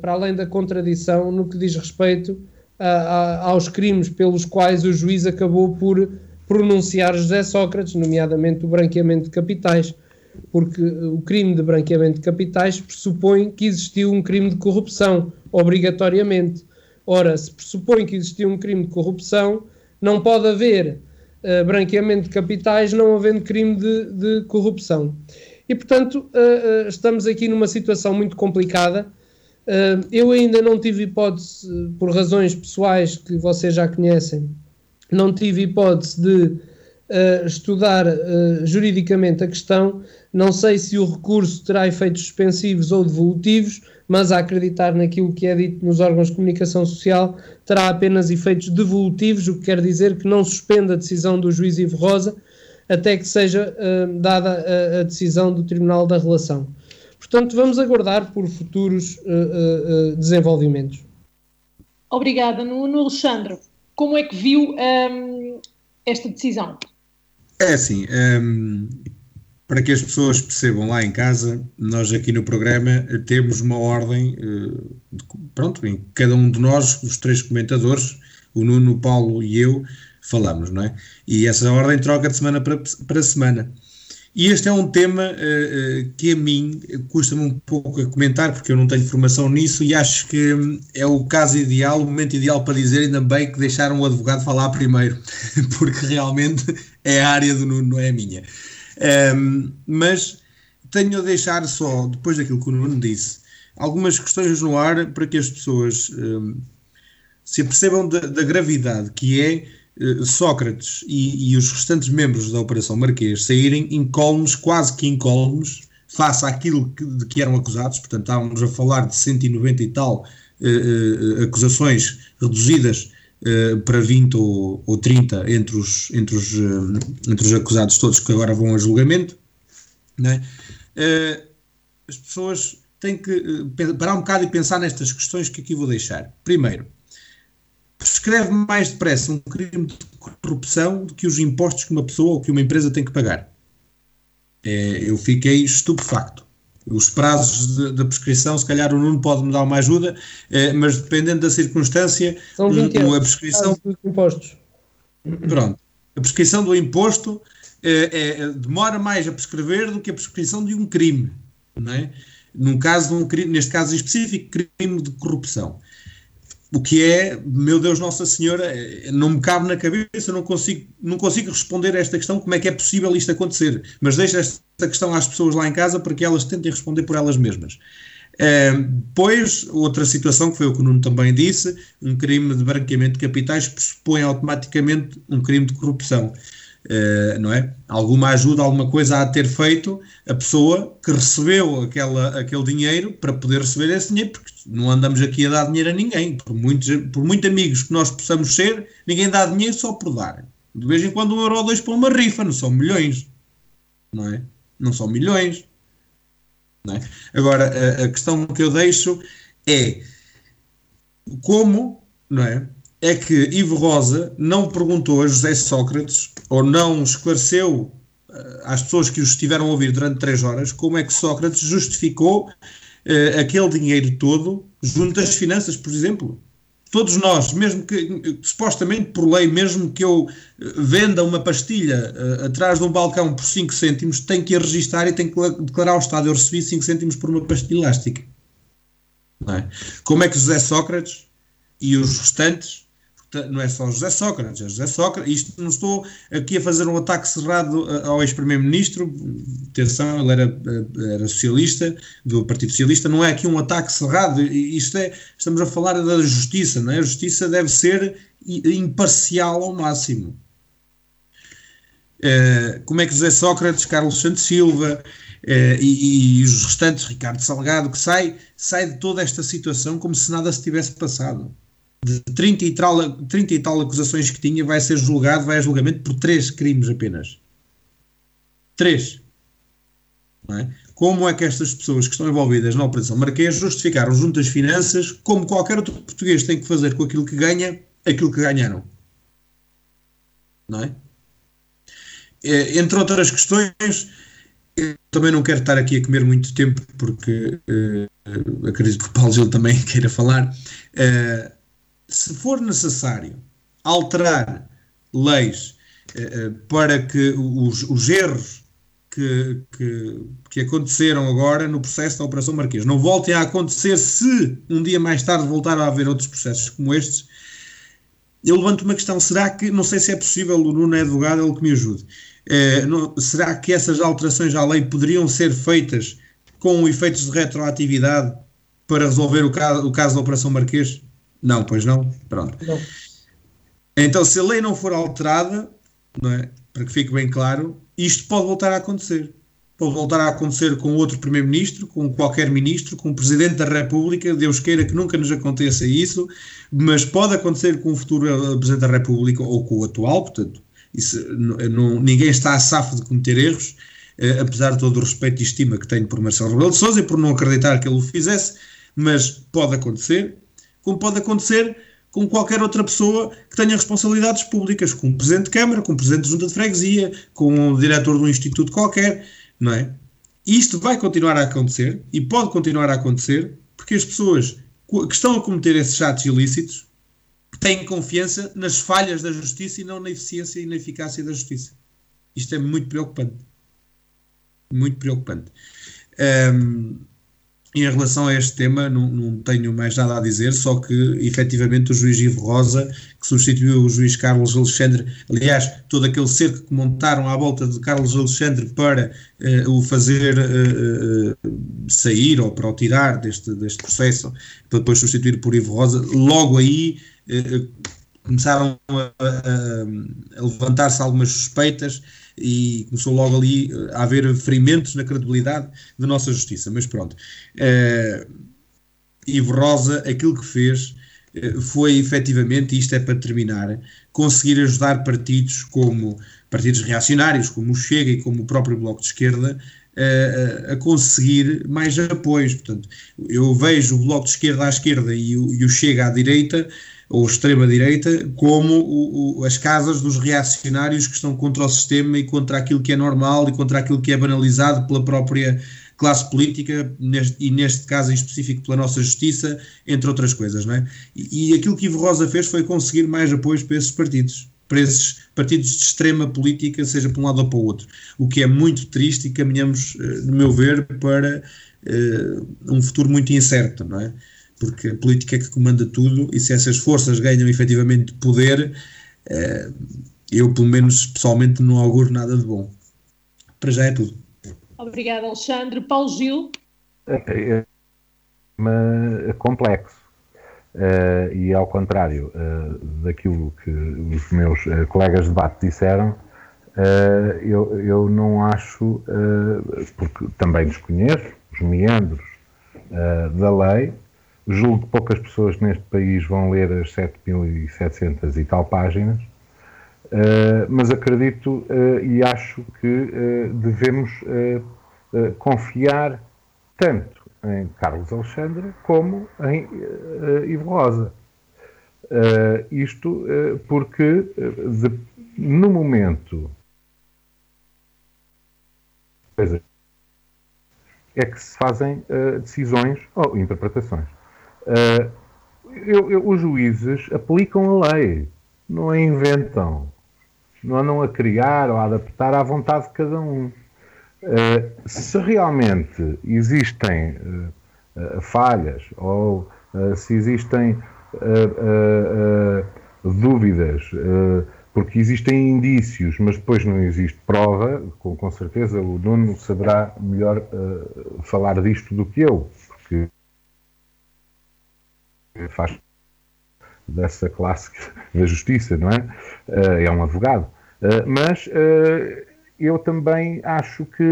para além da contradição no que diz respeito a, a, aos crimes pelos quais o juiz acabou por pronunciar José Sócrates, nomeadamente o branqueamento de capitais, porque o crime de branqueamento de capitais pressupõe que existiu um crime de corrupção, obrigatoriamente. Ora, se pressupõe que existiu um crime de corrupção, não pode haver uh, branqueamento de capitais não havendo crime de, de corrupção. E, portanto, uh, uh, estamos aqui numa situação muito complicada. Eu ainda não tive hipótese, por razões pessoais que vocês já conhecem, não tive hipótese de estudar juridicamente a questão. Não sei se o recurso terá efeitos suspensivos ou devolutivos mas a acreditar naquilo que é dito nos órgãos de comunicação social, terá apenas efeitos devolutivos, o que quer dizer que não suspende a decisão do juiz Ivo Rosa até que seja uh, dada a, a, decisão do Tribunal da Relação. Portanto, vamos aguardar por futuros uh, uh, desenvolvimentos. Obrigada, Nuno. Alexandre, como é que viu um, esta decisão? É assim, um, para que as pessoas percebam lá em casa, nós aqui no programa temos uma ordem, eh, pronto, em cada um de nós, os três comentadores, o Nuno, o Paulo e eu, falamos, não é? E essa ordem troca de semana para, para semana. E este é um tema uh, que a mim custa-me um pouco a comentar, porque eu não tenho formação nisso e acho que hum, é o caso ideal, o momento ideal para dizer, ainda bem que deixaram o advogado falar primeiro, porque realmente é a área do Nuno, não é a minha. Um, mas tenho a deixar só, depois daquilo que o Nuno disse, algumas questões no ar para que as pessoas um, se apercebam da, da, gravidade que é Sócrates e, e, os restantes membros da Operação Marquês saírem incólumes, quase que incólumes, face àquilo que, de que eram acusados. Portanto, estávamos a falar de 190 e tal uh, uh, acusações reduzidas uh, para 20 ou, ou 30 entre os, entre, os, uh, entre os acusados todos que agora vão a julgamento. Né? as pessoas têm que parar um bocado e pensar nestas questões que aqui vou deixar. Primeiro, prescreve mais depressa um crime de corrupção do que os impostos que uma pessoa ou que uma empresa tem que pagar. É, eu fiquei estupefacto. Os prazos da prescrição, se calhar o Nuno pode me dar uma ajuda, é, mas dependendo da circunstância, São 20 um, a prescrição. impostos. Pronto. A prescrição do imposto é, demora mais a prescrever do que a prescrição de um crime. Não é? Num caso de um crime, neste caso específico, crime de corrupção o que é, meu Deus Nossa Senhora, não me cabe na cabeça, não consigo, não consigo responder a esta questão, como é que é possível isto acontecer. Mas deixo esta questão às pessoas lá em casa para que elas tentem responder por elas mesmas. depois, outra situação que foi o que o Nuno também disse, um crime de branqueamento de capitais pressupõe automaticamente um crime de corrupção. Uh, não é? Alguma ajuda, alguma coisa a ter feito a pessoa que recebeu aquela, aquele dinheiro para poder receber esse dinheiro, porque não andamos aqui a dar dinheiro a ninguém. Por muitos, por muito amigos que nós possamos ser, ninguém dá dinheiro só por dar. De vez em quando um euro ou dois para uma rifa, não são milhões. Não é? Não são milhões. Não é? Agora, a, a questão que eu deixo é como, não é? É que Ivo Rosa não perguntou a José Sócrates ou não esclareceu uh, às pessoas que os estiveram a ouvir durante três horas como é que Sócrates justificou uh, aquele dinheiro todo junto às finanças, por exemplo. Todos nós, mesmo que supostamente por lei, mesmo que eu eh, venda uma pastilha atrás de um balcão por 5 cêntimos, tenho que a registar e tenho que declarar ao Estado: eu recebi 5 cêntimos por uma pastilha elástica. É? Como é que José Sócrates e os restantes não é só José Sócrates, é José Sócrates. Isto não estou aqui a fazer um ataque cerrado ao ex-primeiro-ministro. Atenção, ele era, era socialista, do Partido Socialista. Não é aqui um ataque cerrado. Isto é, estamos a falar da justiça, não é? A justiça deve ser imparcial ao máximo. Uh, como é que José Sócrates, Carlos Santos Silva uh, e, e, os restantes, Ricardo Salgado, que sai, sai de toda esta situação como se nada se tivesse passado de 30 e, tal, 30 e tal acusações que tinha, vai ser julgado, vai a julgamento por três crimes apenas. Três. É? Como é que estas pessoas que estão envolvidas na Operação Marquês justificaram junto às finanças, como qualquer outro português tem que fazer com aquilo que ganha, aquilo que ganharam? Não é? é entre outras questões, também não quero estar aqui a comer muito tempo, porque uh, acredito que o Paulo Gil também queira falar. Uh, se for necessário alterar leis eh, para que os, os erros que, que, que, aconteceram agora no processo da Operação Marquês não voltem a acontecer se um dia mais tarde voltar a haver outros processos como estes, eu levanto uma questão: será que, não sei se é possível, o Nuno é advogado, ele que me ajude, eh, não, será que essas alterações à lei poderiam ser feitas com efeitos de retroatividade para resolver o caso, o caso da Operação Marquês? Não, pois não. Pronto. Não. Então, se a lei não for alterada, não é? para que fique bem claro, isto pode voltar a acontecer. Pode voltar a acontecer com outro Primeiro-Ministro, com qualquer Ministro, com o Presidente da República. Deus queira que nunca nos aconteça isso, mas pode acontecer com o futuro Presidente da República ou com o atual. Portanto, isso, não, ninguém está a safo de cometer erros, eh, apesar de todo o respeito e estima que tenho por Marcelo Rebelo de Sousa e por não acreditar que ele o fizesse, mas pode acontecer como pode acontecer com qualquer outra pessoa que tenha responsabilidades públicas, com o Presidente de Câmara, com o Presidente de Junta de Freguesia, com o diretor de um instituto qualquer, não é? Isto vai continuar a acontecer e pode continuar a acontecer porque as pessoas que estão a cometer esses atos ilícitos têm confiança nas falhas da justiça e não na eficiência e na eficácia da justiça. Isto é muito preocupante. Muito preocupante. Um, em relação a este tema, não, não, tenho mais nada a dizer, só que efetivamente o juiz Ivo Rosa, que substituiu o juiz Carlos Alexandre, aliás, todo aquele cerco que montaram à volta de Carlos Alexandre para uh, o fazer uh, uh, sair ou para o tirar deste, deste processo, para depois substituir por Ivo Rosa, logo aí começaram a, a, a levantar-se algumas suspeitas e começou logo ali eh, a haver ferimentos na credibilidade da nossa justiça. Mas pronto, uh, Ivo Rosa, aquilo que fez uh, foi efetivamente, e isto é para terminar, conseguir ajudar partidos como partidos reacionários, como o Chega e como o próprio Bloco de Esquerda, a, a, conseguir mais apoios. Portanto, eu vejo o Bloco de Esquerda à esquerda e o, e o Chega à direita, ou extrema-direita, como o, o, as casas dos reacionários que estão contra o sistema e contra aquilo que é normal e contra aquilo que é banalizado pela própria classe política neste, e neste caso em específico pela nossa justiça, entre outras coisas, não é? E, e aquilo que Ivo Rosa fez foi conseguir mais apoios para esses partidos para esses partidos de extrema política, seja para um lado ou para o outro. O que é muito triste e caminhamos, eh, no meu ver, para uh, um futuro muito incerto, não é? Porque a política é que comanda tudo e se essas forças ganham efetivamente poder, uh, eu, pelo menos, pessoalmente, não auguro nada de bom. Para já é tudo. Obrigada, Alexandre. Paulo Gil. É, é, é complexo Uh, e ao contrário uh, daquilo que os meus uh, colegas de debate disseram, eu, eu não acho, porque também desconheço os meandros da lei, julgo que poucas pessoas neste país vão ler as 7.700 e tal páginas, mas acredito e acho que devemos confiar tanto em Carlos Alexandre como em uh, Ivo Rosa. Uh, isto uh, porque de, no momento é que se fazem decisões ou interpretações. Eu, eu, os juízes aplicam a lei, não a inventam, não andam a criar ou a adaptar à vontade de cada um. Uh, se realmente existem uh, uh, falhas ou se existem dúvidas, porque existem indícios, mas depois não existe prova, com, com certeza o Nuno saberá melhor falar disto do que eu, faz dessa classe da justiça, não é? é um advogado. mas eu também acho que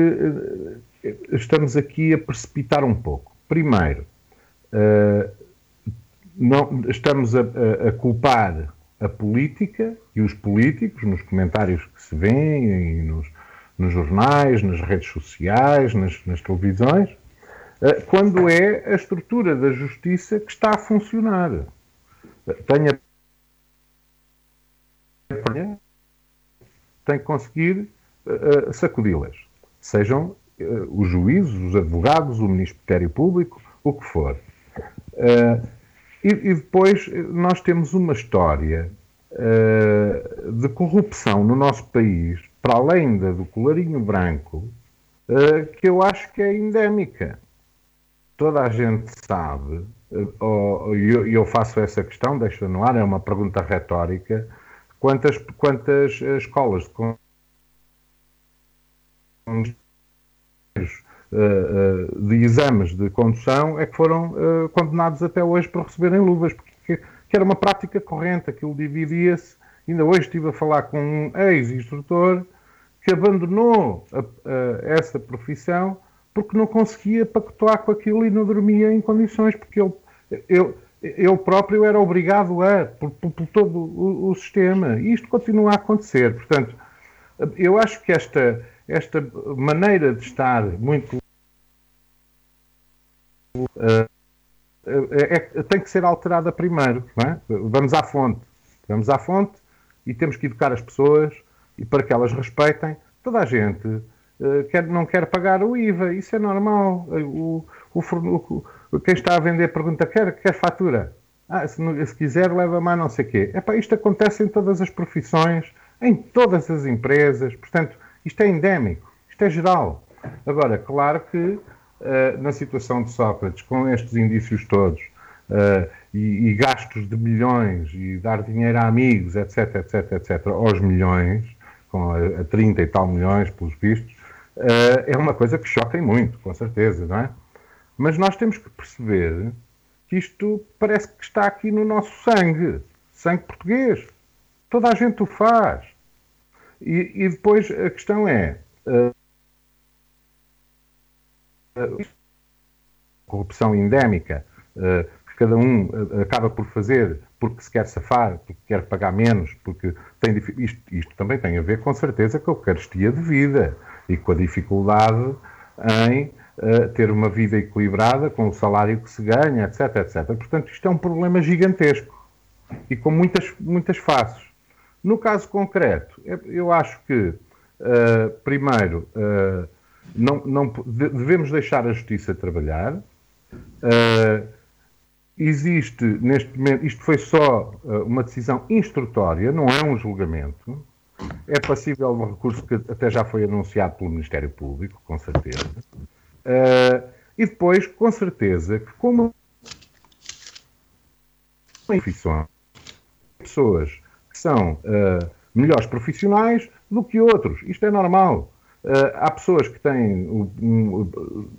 eh, estamos aqui a precipitar um pouco. Primeiro, eh, não, estamos a, a, culpar a política e os políticos nos comentários que se vêem nos, nos jornais, nas redes sociais, nas, nas televisões, eh, quando é a estrutura da justiça que está a funcionar. Tenha tem que conseguir uh, sacudi-las. Sejam uh, os juízes, os advogados, o Ministério Público, o que for. Uh, e, e, depois nós temos uma história de corrupção no nosso país, para além da do colarinho branco, que eu acho que é endémica. Toda a gente sabe, e eu faço essa questão, deixo no ar, é uma pergunta retórica, quantas, quantas escolas de eh, eh, de exames de condução é que foram condenados até hoje por receberem luvas, porque que era uma prática corrente, aquilo dividia-se. Ainda hoje estive a falar com um ex-instrutor que abandonou a, a, essa profissão porque não conseguia pactuar com aquilo e não dormia em condições, porque ele, ele, ele próprio era obrigado a, por, por, por todo o, o sistema. E isto continua a acontecer. Portanto, eu acho que esta esta maneira de estar muito. Uh, é, é, tem que ser alterada primeiro. É? Vamos à fonte. Vamos à fonte e temos que educar as pessoas e para que elas respeitem. Toda a gente quer, não quer pagar o IVA, isso é normal. O, o, o, quem está a vender pergunta: quer, quer fatura? Ah, se, se quiser, leva mais não sei o quê. Epá, isto acontece em todas as profissões, em todas as empresas. Portanto, isto é endémico, isto é geral. Agora, claro que uh, na situação de Sócrates, com estes indícios todos, uh, e, e, gastos de milhões, e dar dinheiro a amigos, etc, etc, etc, aos milhões, com a, a 30 e tal milhões, pelos vistos, é uma coisa que choca muito, com certeza, não é? Mas nós temos que perceber que isto parece que está aqui no nosso sangue, sangue português. Toda a gente o faz. E, e depois a questão é. Uh, corrupção endémica, uh, que cada um uh, acaba por fazer porque se quer safar, porque quer pagar menos, porque tem isto, isto também tem a ver com certeza com a carestia de vida e com a dificuldade em uh, ter uma vida equilibrada com o salário que se ganha, etc, etc. Portanto, isto é um problema gigantesco e com muitas, muitas faces. No caso concreto, eu acho que, uh, primeiro, uh, não, não, devemos deixar a justiça trabalhar. Uh, existe, neste momento, isto foi só uma decisão instrutória, não é um julgamento. É passível um recurso que até já foi anunciado pelo Ministério Público, com certeza. e depois, com certeza, que como profissões, pessoas que são uh, melhores profissionais do que outros. Isto é normal. Uh, há pessoas que têm um,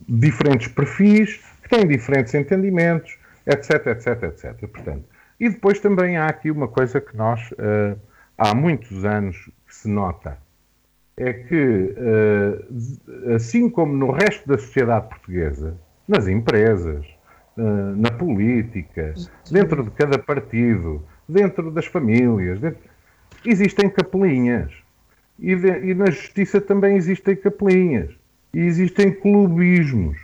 diferentes perfis, que têm diferentes entendimentos, etc, etc, etc. Portanto, e depois também há aqui uma coisa que nós, uh, há muitos anos, que se nota. É que, assim como no resto da sociedade portuguesa, nas empresas, na política, dentro de cada partido, dentro das famílias, dentro... existem capelinhas. E, de... e, na justiça também existem capelinhas. E existem clubismos.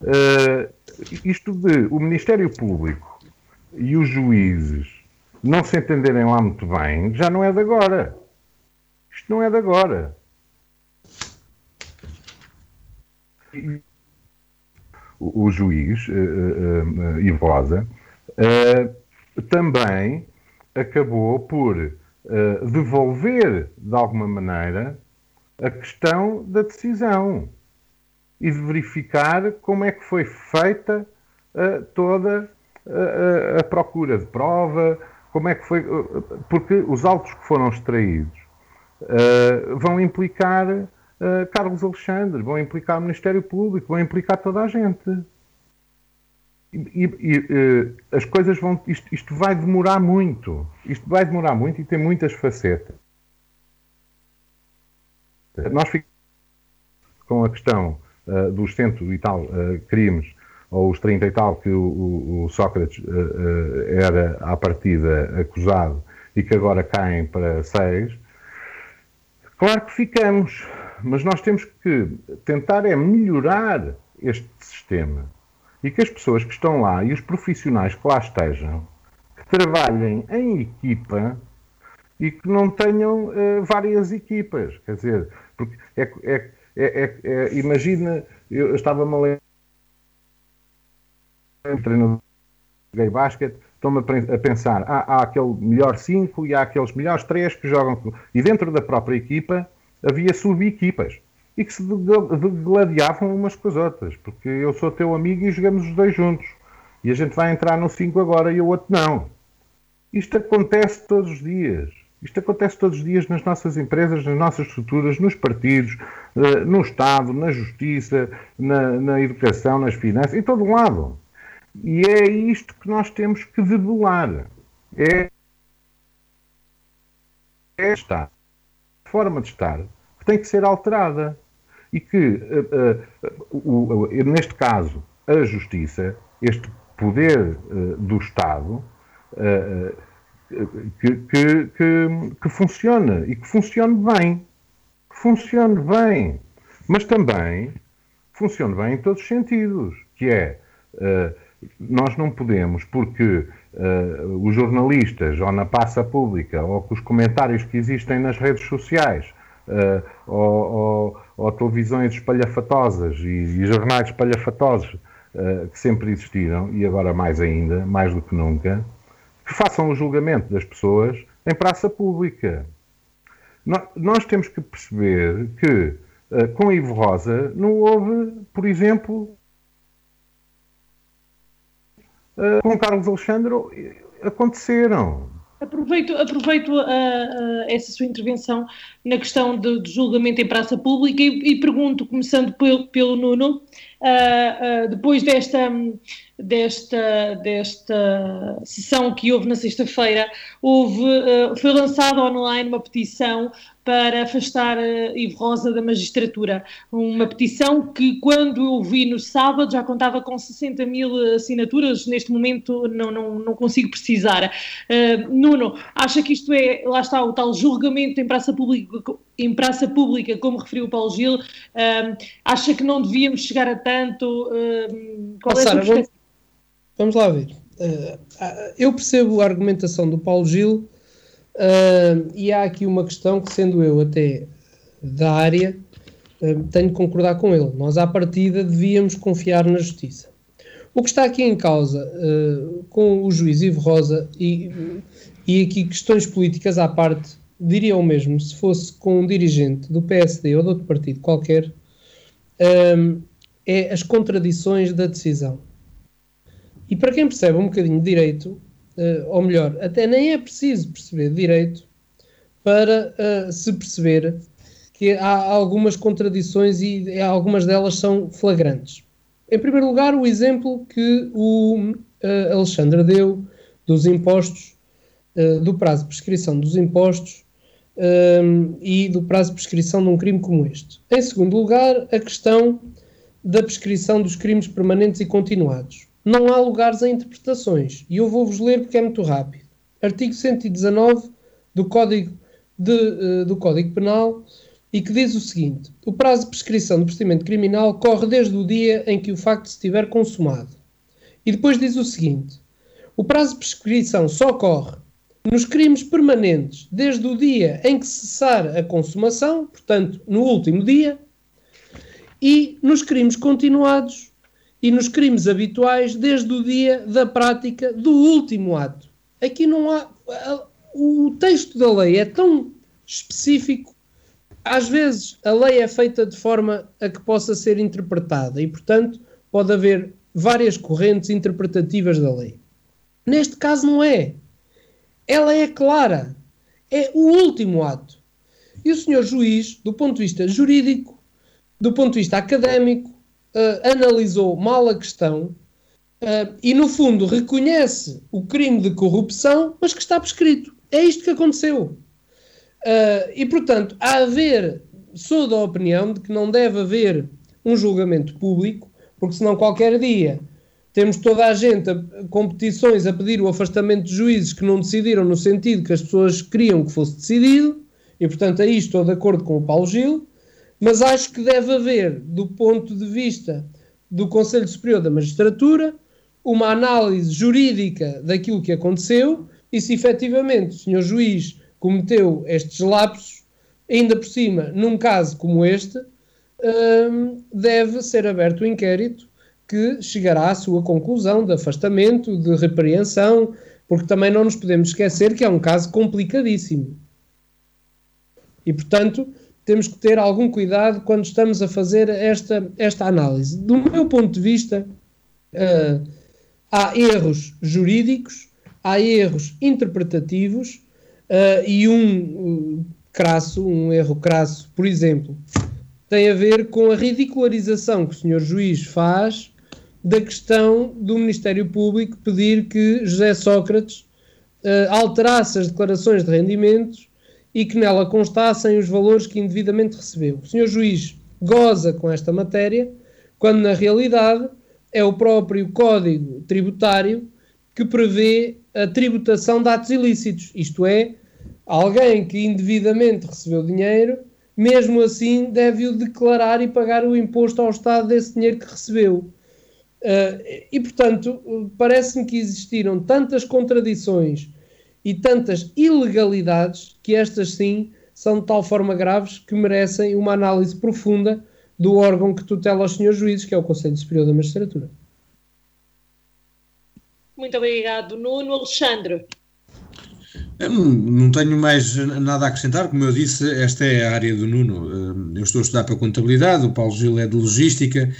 Uh, isto de o Ministério Público e os juízes não se entenderem lá muito bem, já não é de agora. Isto não é de agora. O, o juiz, uh, uh, uh, uh, também acabou por uh, devolver, de alguma maneira, a questão da decisão e de verificar como é que foi feita uh, toda a, a, procura de prova, como é que foi. Uh, porque os autos que foram extraídos vão implicar Carlos Alexandre, vão implicar o Ministério Público, vão implicar toda a gente. E, e uh, as coisas vão. Isto, isto, vai demorar muito. Isto vai demorar muito e tem muitas facetas. Nós ficamos com a questão uh, dos cento e tal uh, crimes, ou os 30 e tal, que o, o, Sócrates era à partida acusado e que agora caem para seis. Claro que ficamos, mas nós temos que tentar é melhorar este sistema e que as pessoas que estão lá e os profissionais que lá estejam que trabalhem em equipa e que não tenham uh, várias equipas. Quer dizer, porque é, é, é, é imagina, eu estava-me a ler treinador de gay basket, estou-me a pensar, há, há aquele melhor 5 e há aqueles melhores 3 que jogam. E dentro da própria equipa havia sub-equipas e que se gladiavam umas com as outras, porque eu sou teu amigo e jogamos os dois juntos. E a gente vai entrar no 5 agora e o outro não. Isto acontece todos os dias. Isto acontece todos os dias nas nossas empresas, nas nossas estruturas, nos partidos, eh, no Estado, na justiça, na, na educação, nas finanças, em todo lado. E é isto que nós temos que debelar. É esta forma de estar que tem que ser alterada e que, uh, uh, uh, neste caso, a justiça, este poder do Estado, que, que, que, que, funcione e que funcione bem. Que funcione bem. Mas também funcione bem em todos os sentidos, que é nós não podemos, porque uh, os jornalistas, ou na passa pública, ou com os comentários que existem nas redes sociais, uh, ou, ou, ou, televisões espalhafatosas e, e jornais espalhafatosos uh, que sempre existiram, e agora mais ainda, mais do que nunca, que façam o julgamento das pessoas em praça pública. Nós, nós temos que perceber que com Ivo Rosa não houve, por exemplo, com Carlos Alexandre aconteceram. Aproveito, aproveito uh, uh, essa sua intervenção na questão de julgamento em praça pública e, e pergunto, começando pelo, pelo Nuno, uh, depois desta, desta, desta sessão que houve na sexta-feira, houve, foi lançada online uma petição para afastar uh, Ivo Rosa da magistratura. Uma petição que, quando eu vi no sábado, já contava com 60 mil assinaturas, neste momento não, não, não consigo precisar. Uh, Nuno, acha que isto é, lá está, o tal julgamento em praça pública, em praça pública como referiu o Paulo Gil, uh, acha que não devíamos chegar a tanto? qual oh, é a Sara, vamos, vamos lá ver. eu percebo a argumentação do Paulo Gil Uh, e há aqui uma questão que, sendo eu até da área, uh, tenho de concordar com ele. Nós, à partida, devíamos confiar na justiça. O que está aqui em causa uh, com o juiz Ivo Rosa e, e aqui questões políticas à parte, diria o mesmo se fosse com um dirigente do PSD ou de outro partido qualquer, é as contradições da decisão. E para quem percebe um bocadinho de direito, ou melhor, até nem é preciso perceber direito para uh, se perceber que há algumas contradições e algumas delas são flagrantes. Em primeiro lugar, o exemplo que o Alexandre deu dos impostos, do prazo de prescrição dos impostos e do prazo de prescrição de um crime como este. Em segundo lugar, a questão da prescrição dos crimes permanentes e continuados não há lugares a interpretações. E eu vou-vos ler porque é muito rápido. Artigo 119 do Código, de, uh, do Código Penal e que diz o seguinte: o prazo de prescrição do procedimento criminal corre desde o dia em que o facto estiver consumado. E depois diz o seguinte: o prazo de prescrição só corre nos crimes permanentes desde o dia em que cessar a consumação, portanto, no último dia, e nos crimes continuados e nos crimes habituais desde o dia da prática do último ato. Aqui não há. O texto da lei é tão específico. Às vezes a lei é feita de forma a que possa ser interpretada e, portanto, pode haver várias correntes interpretativas da lei. Neste caso, não é. Ela é clara. É o último ato. E o senhor juiz, do ponto de vista jurídico, do ponto de vista académico, uh, analisou mal a questão uh, e, no fundo, reconhece o crime de corrupção, mas que está prescrito. É isto que aconteceu. Uh, e, portanto, a haver, sou da opinião de que não deve haver um julgamento público, porque senão qualquer dia temos toda a gente a, competições a pedir o afastamento de juízes que não decidiram no sentido que as pessoas queriam que fosse decidido, e portanto aí estou de acordo com o Paulo Gil, mas acho que deve haver, do ponto de vista do Conselho Superior da Magistratura, uma análise jurídica daquilo que aconteceu e se efetivamente o senhor juiz cometeu estes lapsos, ainda por cima, num caso como este, hum, deve ser aberto o um inquérito que chegará à sua conclusão de afastamento, de repreensão, porque também não nos podemos esquecer que é um caso complicadíssimo. E, portanto, temos que ter algum cuidado quando estamos a fazer esta, esta análise. Do meu ponto de vista, uh, há erros jurídicos, há erros interpretativos uh, e um uh, crasso, um erro crasso, por exemplo, tem a ver com a ridicularização que o senhor juiz faz da questão do Ministério Público pedir que José Sócrates alterasse as declarações de rendimentos e que nela constassem os valores que indevidamente recebeu. O senhor juiz goza com esta matéria, quando na realidade é o próprio Código Tributário que prevê a tributação de atos ilícitos, isto é, alguém que indevidamente recebeu dinheiro, mesmo assim deve-o declarar e pagar o imposto ao Estado desse dinheiro que recebeu. Uh, e, portanto, parece-me que existiram tantas contradições e tantas ilegalidades que estas sim são de tal forma graves que merecem uma análise profunda do órgão que tutela os senhores juízes, que é o Conselho Superior da Magistratura. Muito obrigado, Nuno. Alexandre. Não tenho mais nada a acrescentar, como eu disse, esta é a área do Nuno. Eu estou a estudar para contabilidade, o Paulo Gil é de logística,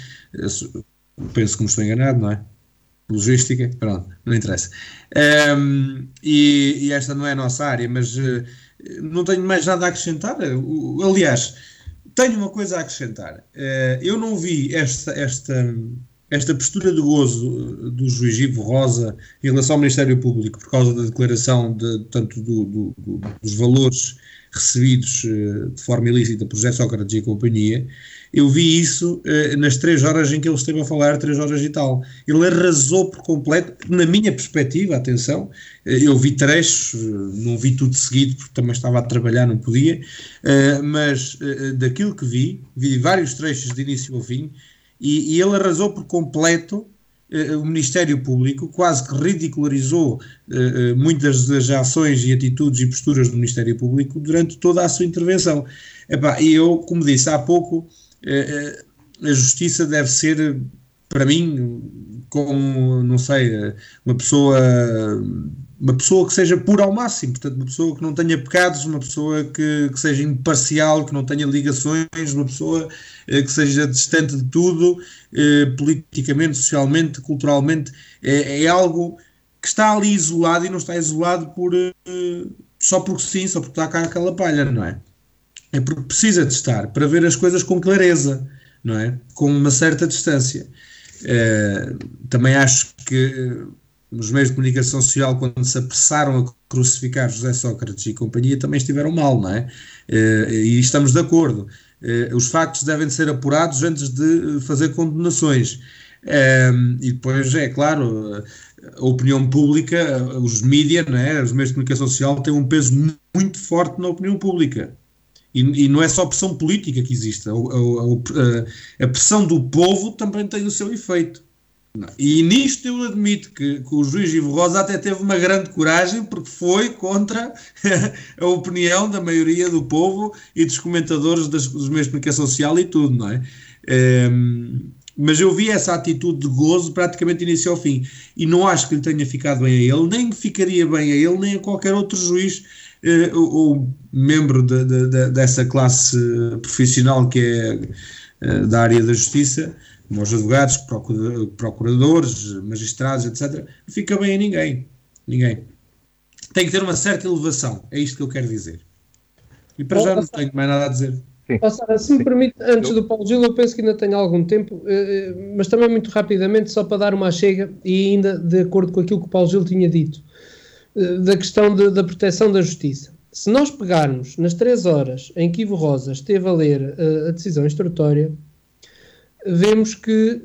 penso que me estou enganado, não é? Logística, pronto, não interessa. Um, e, e, esta não é a nossa área, mas uh, não tenho mais nada a acrescentar. Uh, aliás, tenho uma coisa a acrescentar. Uh, eu não vi esta, esta, esta postura de gozo do juiz Ivo Rosa em relação ao Ministério Público por causa da declaração de, tanto do, do, do, dos valores recebidos de forma ilícita por José Sócrates e companhia, eu vi isso uh, nas três horas em que ele esteve a falar, três horas e tal. Ele arrasou por completo, na minha perspectiva, atenção, uh, eu vi trechos, não vi tudo seguido porque também estava a trabalhar, não podia, mas daquilo que vi, vi vários trechos de início ao fim, e, e ele arrasou por completo eh, o Ministério Público quase que ridicularizou muitas das ações e atitudes e posturas do Ministério Público durante toda a sua intervenção. E eu, como disse há pouco, a justiça deve ser, para mim, como, não sei, uma pessoa uma pessoa que seja pura ao máximo, portanto, uma pessoa que não tenha pecados, uma pessoa que, que seja imparcial, que não tenha ligações, uma pessoa eh, que seja distante de tudo, eh, politicamente, socialmente, culturalmente, é, é, algo que está ali isolado e não está isolado por, eh, só porque sim, só porque está cá aquela palha, não é? É porque precisa de estar para ver as coisas com clareza, não é? Com uma certa distância. Eh, também acho que os meios de comunicação social, quando se apressaram a crucificar José Sócrates e companhia, também estiveram mal, não é? Eh, e estamos de acordo. Eh, os factos devem ser apurados antes de fazer condenações. Eh, e depois, é claro, a opinião pública, os mídias, é? os meios de comunicação social têm um peso muito forte na opinião pública. E, e não é só pressão política que existe, a, a, a, a pressão do povo também tem o seu efeito. E nisto eu admito que, que, o juiz Ivo Rosa até teve uma grande coragem porque foi contra a opinião da maioria do povo e dos comentadores das, dos meios de comunicação social e tudo, não é? Um, mas eu vi essa atitude de gozo praticamente início ao fim e não acho que lhe tenha ficado bem a ele, nem ficaria bem a ele, nem a qualquer outro juiz uh, ou, ou, membro de, de, de, dessa classe profissional que é uh, da área da justiça como os advogados, procuradores, magistrados, etc., não fica bem a ninguém. Ninguém. Tem que ter uma certa elevação, é isto que eu quero dizer. E para Bom, já não tenho mais nada a dizer. Sara, se me permite, antes do Paulo Gil, eu penso que ainda tenho algum tempo, eh, eh, mas também muito rapidamente, só para dar uma chega, e ainda de acordo com aquilo que o Paulo Gil tinha dito, eh, da questão de, da proteção da justiça. Se nós pegarmos nas três horas em que Ivo Rosa esteve a ler a decisão instrutória, vemos que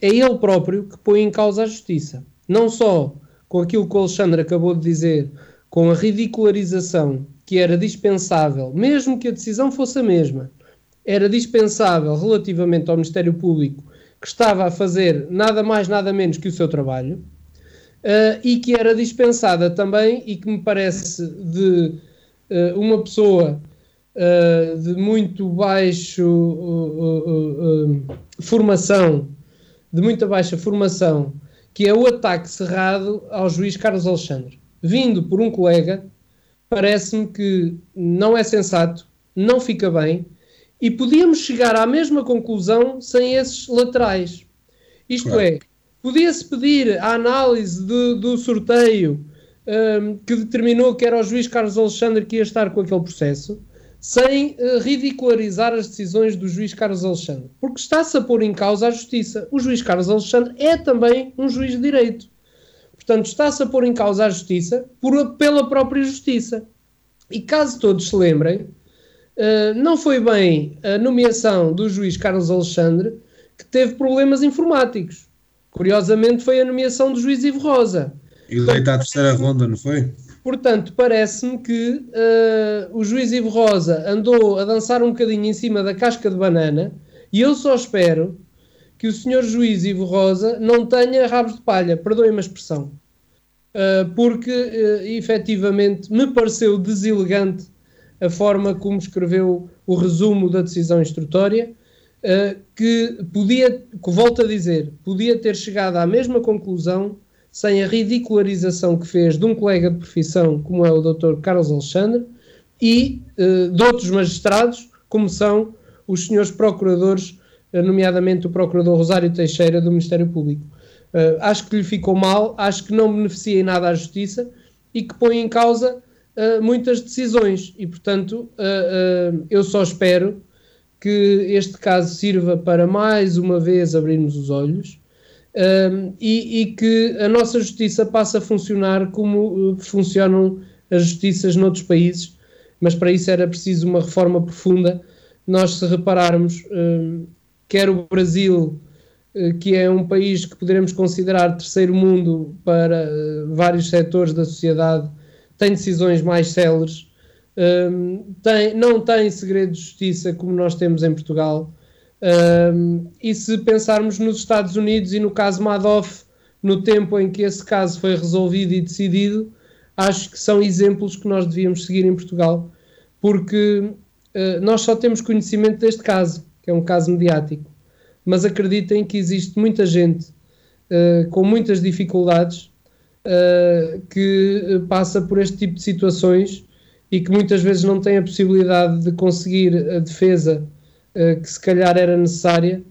é ele próprio que põe em causa a justiça. Não só com aquilo que o Alexandre acabou de dizer, com a ridicularização que era dispensável, mesmo que a decisão fosse a mesma, era dispensável relativamente ao Ministério Público, que estava a fazer nada mais, nada menos que o seu trabalho, uh, e que era dispensada também, e que me parece de uh, uma pessoa uh, de muito baixo formação, de muita baixa formação, que é o ataque cerrado ao juiz Carlos Alexandre. Vindo por um colega, parece-me que não é sensato, não fica bem, e podíamos chegar à mesma conclusão sem esses laterais. Isto claro. é, podia-se pedir a análise de, do sorteio um, que determinou que era o juiz Carlos Alexandre que ia estar com aquele processo, sem uh, ridicularizar as decisões do juiz Carlos Alexandre, porque está-se a pôr em causa a justiça. O juiz Carlos Alexandre é também um juiz de direito. Portanto, está-se a pôr em causa a justiça por, pela própria justiça. E caso todos se lembrem, uh, não foi bem a nomeação do juiz Carlos Alexandre que teve problemas informáticos. Curiosamente, foi a nomeação do juiz Ivo Rosa. Eleito à terceira ronda, não foi? Portanto, parece-me que uh, o juiz Ivo Rosa andou a dançar um bocadinho em cima da casca de banana e eu só espero que o senhor juiz Ivo Rosa não tenha rabos de palha, perdoem-me a expressão, uh, porque uh, efetivamente me pareceu deselegante a forma como escreveu o resumo da decisão instrutória, uh, que podia, que volto a dizer, podia ter chegado à mesma conclusão sem a ridicularização que fez de um colega de profissão como é o Dr. Carlos Alexandre e uh, de outros magistrados, como são os senhores procuradores, nomeadamente o Procurador Rosário Teixeira do Ministério Público. Uh, acho que lhe ficou mal, acho que não beneficia em nada à Justiça e que põe em causa muitas decisões. E, portanto, eu só espero que este caso sirva para mais uma vez abrirmos os olhos e, e, que a nossa justiça passe a funcionar como uh, funcionam as justiças noutros países, mas para isso era preciso uma reforma profunda. Nós, se repararmos, quer o Brasil, uh, que é um país que poderemos considerar terceiro mundo para uh, vários setores da sociedade, tem decisões mais céleres, um, tem, não tem segredo de justiça como nós temos em Portugal um, e se pensarmos nos Estados Unidos e no caso Madoff, no tempo em que esse caso foi resolvido e decidido, acho que são exemplos que nós devíamos seguir em Portugal, porque uh, nós só temos conhecimento deste caso, que é um caso mediático, mas acreditem que existe muita gente uh, com muitas dificuldades uh, que passa por este tipo de situações e que muitas vezes não tem a possibilidade de conseguir a defesa eh, que se calhar era necessária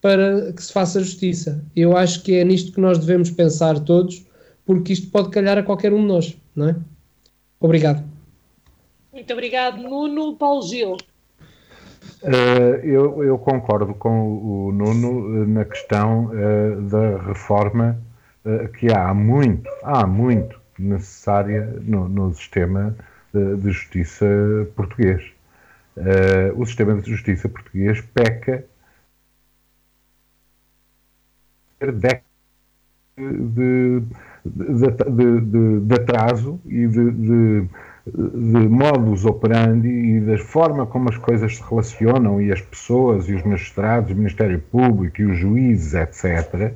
para que se faça justiça. Eu acho que é nisto que nós devemos pensar todos, porque isto pode calhar a qualquer um de nós, não é? Obrigado. Muito obrigado, Nuno. Paulo Gil. Uh, eu, eu, concordo com o Nuno eh, na questão uh, da reforma uh, que há muito, há muito necessária no, no sistema de, justiça português. O sistema de justiça português peca de, de, de, de atraso e de, de, modus operandi e da forma como as coisas se relacionam e as pessoas e os magistrados, o Ministério Público e os juízes, etc.,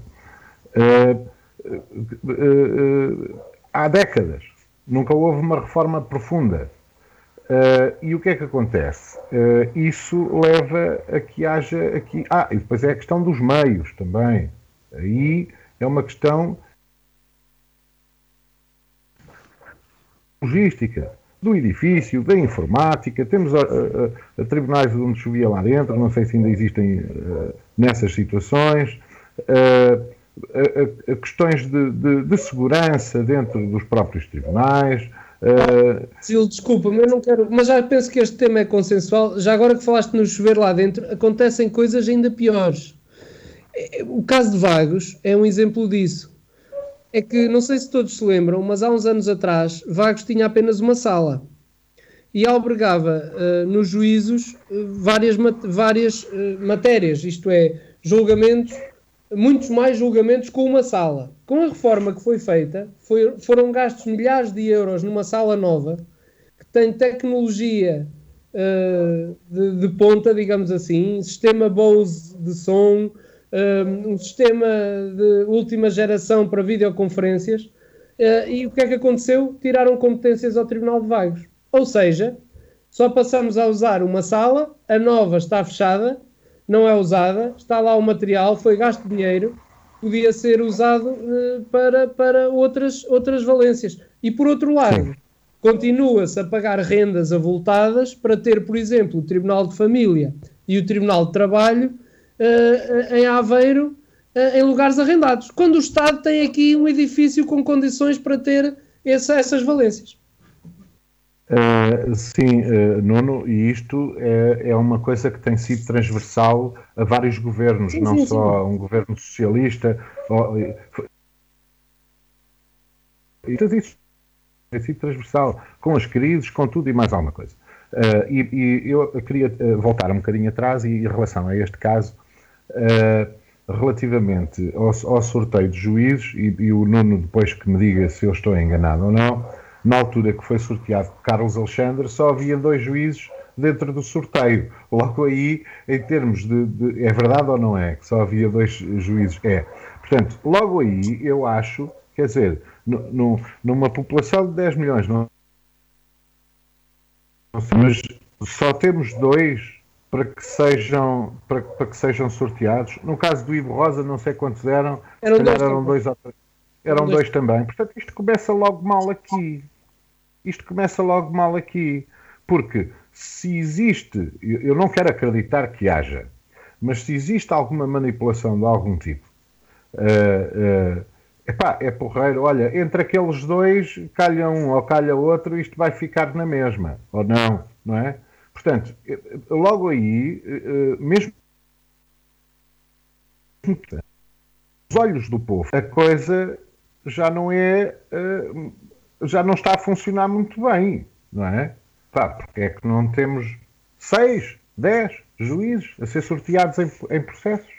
uh, uh, uh, há décadas. Nunca houve uma reforma profunda. E o que é que acontece? Isso leva a que haja aqui. Ah, e depois é a questão dos meios também. Aí é uma questão logística do edifício, da informática. Temos a, a, a tribunais onde chovia lá dentro, não sei se ainda existem nessas situações. A, questões de, de, de segurança dentro dos próprios tribunais. Sil, desculpa, mas não quero. Mas já penso que este tema é consensual. Já agora que falaste no chover lá dentro, acontecem coisas ainda piores. É, o caso de Vagos é um exemplo disso. É que não sei se todos se lembram, mas há uns anos atrás, Vagos tinha apenas uma sala e albergava uh, nos juízos uh, várias, mat várias matérias, isto é, julgamentos muitos mais julgamentos com uma sala. Com a reforma que foi feita, foi, foram gastos milhares de euros numa sala nova, que tem tecnologia uh, de, de, ponta, digamos assim, sistema Bose de som, uh, um sistema de última geração para videoconferências. Uh, e o que é que aconteceu? Tiraram competências ao Tribunal de Vagos. Ou seja, só passamos a usar uma sala, a nova está fechada não é usada, está lá o material, foi gasto dinheiro, podia ser usado uh, para, para outras, outras valências. E por outro lado, continua-se a pagar rendas avultadas para ter, por exemplo, o Tribunal de Família e o Tribunal de Trabalho uh, em Aveiro uh, em lugares arrendados, quando o Estado tem aqui um edifício com condições para ter essa, essas valências. Uh, sim, uh, Nuno, e isto é, é, uma coisa que tem sido transversal a vários governos, sim, não sim, só sim. um governo socialista. Ou, isso tem sido transversal, com as crises, com tudo e mais alguma coisa. Uh, e, e, eu queria voltar um bocadinho atrás e em relação a este caso, relativamente ao, ao, sorteio de juízes, e, e o Nuno depois que me diga se eu estou enganado ou não, na altura que foi sorteado Carlos Alexandre, só havia dois juízes dentro do sorteio. Logo aí, em termos de, de, É verdade ou não é? Que só havia dois juízes? É. Portanto, logo aí, eu acho, quer dizer, no, numa população de 10 milhões, não, sei, mas só temos dois para que sejam para, para, que sejam sorteados. No caso do Ivo Rosa, não sei quantos eram, eram dois, eram dois ou três. Eram dois também. Portanto, isto começa logo mal aqui isto começa logo mal aqui. Porque se existe, eu não quero acreditar que haja, mas se existe alguma manipulação de algum tipo, uh, uh, epá, é porreiro, olha, entre aqueles dois, calha um ou calha outro, isto vai ficar na mesma, ou não, não é? Portanto, logo aí, uh, mesmo olhos do povo, a coisa já não é. Já não está a funcionar muito bem, não é? Pá, porque é que não temos seis, dez juízes a ser sorteados em, em processos?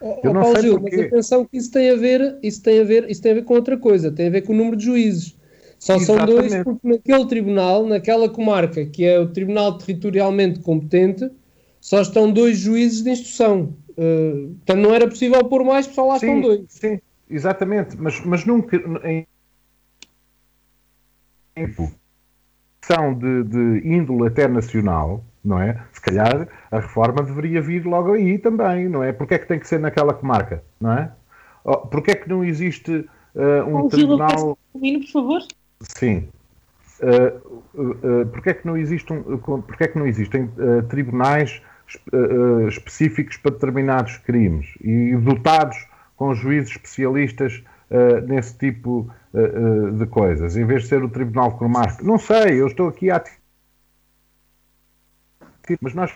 Oh, Eu não Paulo sei Gil, mas atenção que isso tem, a ver, isso, tem a ver, isso tem a ver com outra coisa, tem a ver com o número de juízes. Só Exatamente. são dois, porque naquele tribunal, naquela comarca, que é o tribunal territorialmente competente, só estão dois juízes de instrução. Uh, portanto, não era possível pôr mais, só lá sim, estão dois. Sim, exatamente, mas, mas nunca em são de, de índole até nacional, não é? Se calhar a reforma deveria vir logo aí também, não é? Porque é que tem que ser naquela comarca, não é? Oh, Porque é que não existe uh, um tribunal... por favor. Sim. Uh, uh, porque é que não, existe um, porque é que não existem uh, tribunais específicos para determinados crimes e dotados com juízes especialistas nesse tipo de coisas, em vez de ser o Tribunal de Comarca? Não sei, eu estou aqui a mas nós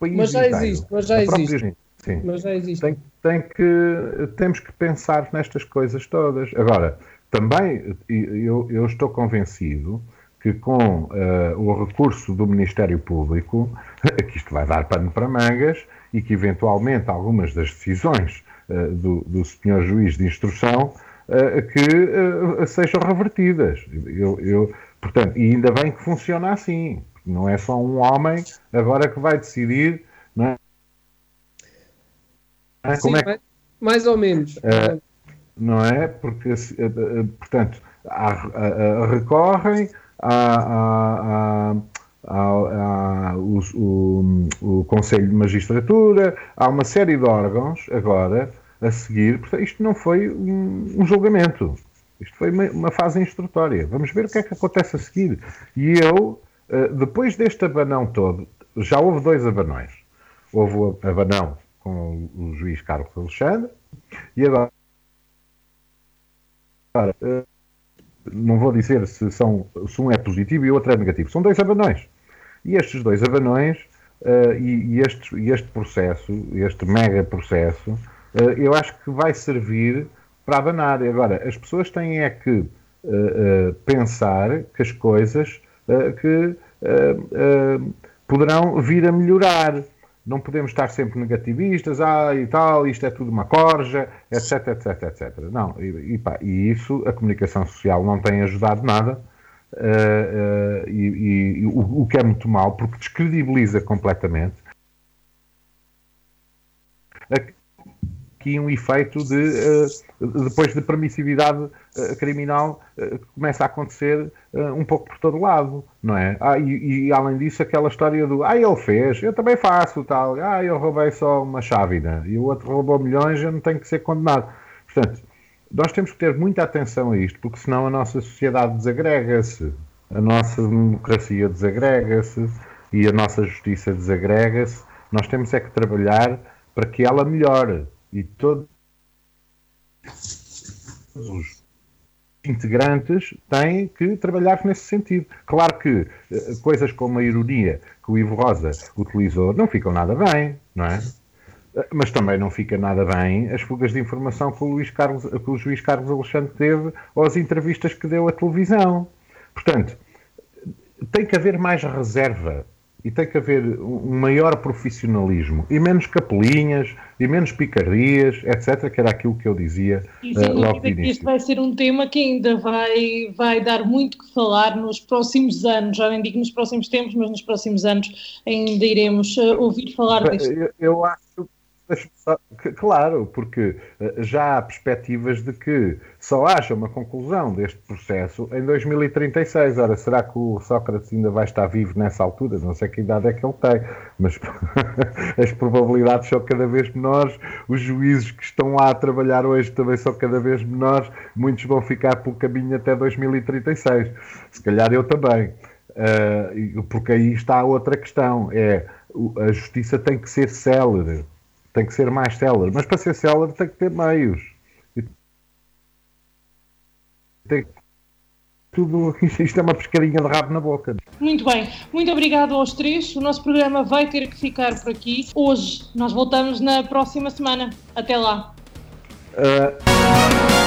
mas já existe, mas já existe. Gente, sim, mas já existe. Tem, tem que, temos que pensar nestas coisas todas. Agora, também eu, eu estou convencido que com uh, o recurso do Ministério Público, que isto vai dar pano para mangas e que eventualmente algumas das decisões uh, do, do senhor juiz de instrução uh, que sejam revertidas. Eu, eu, portanto, e ainda bem que funciona assim. Não é só um homem agora que vai decidir. Não é? Sim, é? mais ou menos não é? Porque, eh, eh, portanto, há, recorrem a, a, o, o, o, Conselho de Magistratura, há uma série de órgãos agora a seguir. Portanto, isto não foi um, um julgamento, isto foi uma, uma, fase instrutória. Vamos ver o que é que acontece a seguir. E eu, eh, depois deste abanão todo, já houve dois abanões. Houve o abanão com o juiz Carlos Alexandre e agora Ora, eh, não vou dizer se, são, se um é positivo e o outro é negativo. São dois abanões. E estes dois abanões uh, e, e, este, este processo, este mega processo, uh, eu acho que vai servir para abanar. Agora, as pessoas têm é que uh, pensar que as coisas que poderão vir a melhorar não podemos estar sempre negativistas, ah, e tal, isto é tudo uma corja, etc, etc, etc. Não, e, e, pá, e isso a comunicação social não tem ajudado nada, uh, uh, e, e o, o, que é muito mal, porque descredibiliza completamente aqui um efeito de, uh, depois de permissividade uh, criminal que começa a acontecer um pouco por todo lado, não é? Ah, e, e, além disso, aquela história do ah, ele fez, eu também faço, tal, ah, eu roubei só uma chávena e o outro roubou milhões, eu não tenho que ser condenado. Portanto, nós temos que ter muita atenção a isto, porque senão a nossa sociedade desagrega-se, a nossa democracia desagrega-se e a nossa justiça desagrega-se. Nós temos é que trabalhar para que ela melhore e todos os integrantes têm que trabalhar nesse sentido. Claro que eh, coisas como a ironia que o Ivo Rosa utilizou não ficam nada bem, não é? Eh, mas também não fica nada bem as fugas de informação que o, Luís Carlos, que o juiz Carlos Alexandre teve ou as entrevistas que deu à televisão. Portanto, tem que haver mais reserva e tem que haver um maior profissionalismo e menos capelinhas e menos picardias, etc., que era aquilo que eu dizia e, uh, logo que Este vai ser um tema que ainda vai, vai dar muito que falar nos próximos anos, já nem digo nos próximos tempos, mas nos próximos anos ainda iremos uh, ouvir falar disto. Eu, eu acho Claro, porque eh, já há perspectivas de que só haja uma conclusão deste processo em 2036. Ora, será que o Sócrates ainda vai estar vivo nessa altura? Não sei que idade é que ele tem, mas as probabilidades são cada vez menores. Os juízes que estão lá a trabalhar hoje também são cada vez menores. Muitos vão ficar pelo caminho até 2036. Se calhar eu também. Uh, porque aí está outra questão: é a justiça tem que ser célere tem que ser mais seller, mas para ser seller tem que ter meios. Tem tudo, isto é uma pescadinha de rabo na boca. Muito bem, muito obrigado aos três. O nosso programa vai ter que ficar por aqui. Hoje nós voltamos na próxima semana. Até lá. Uh,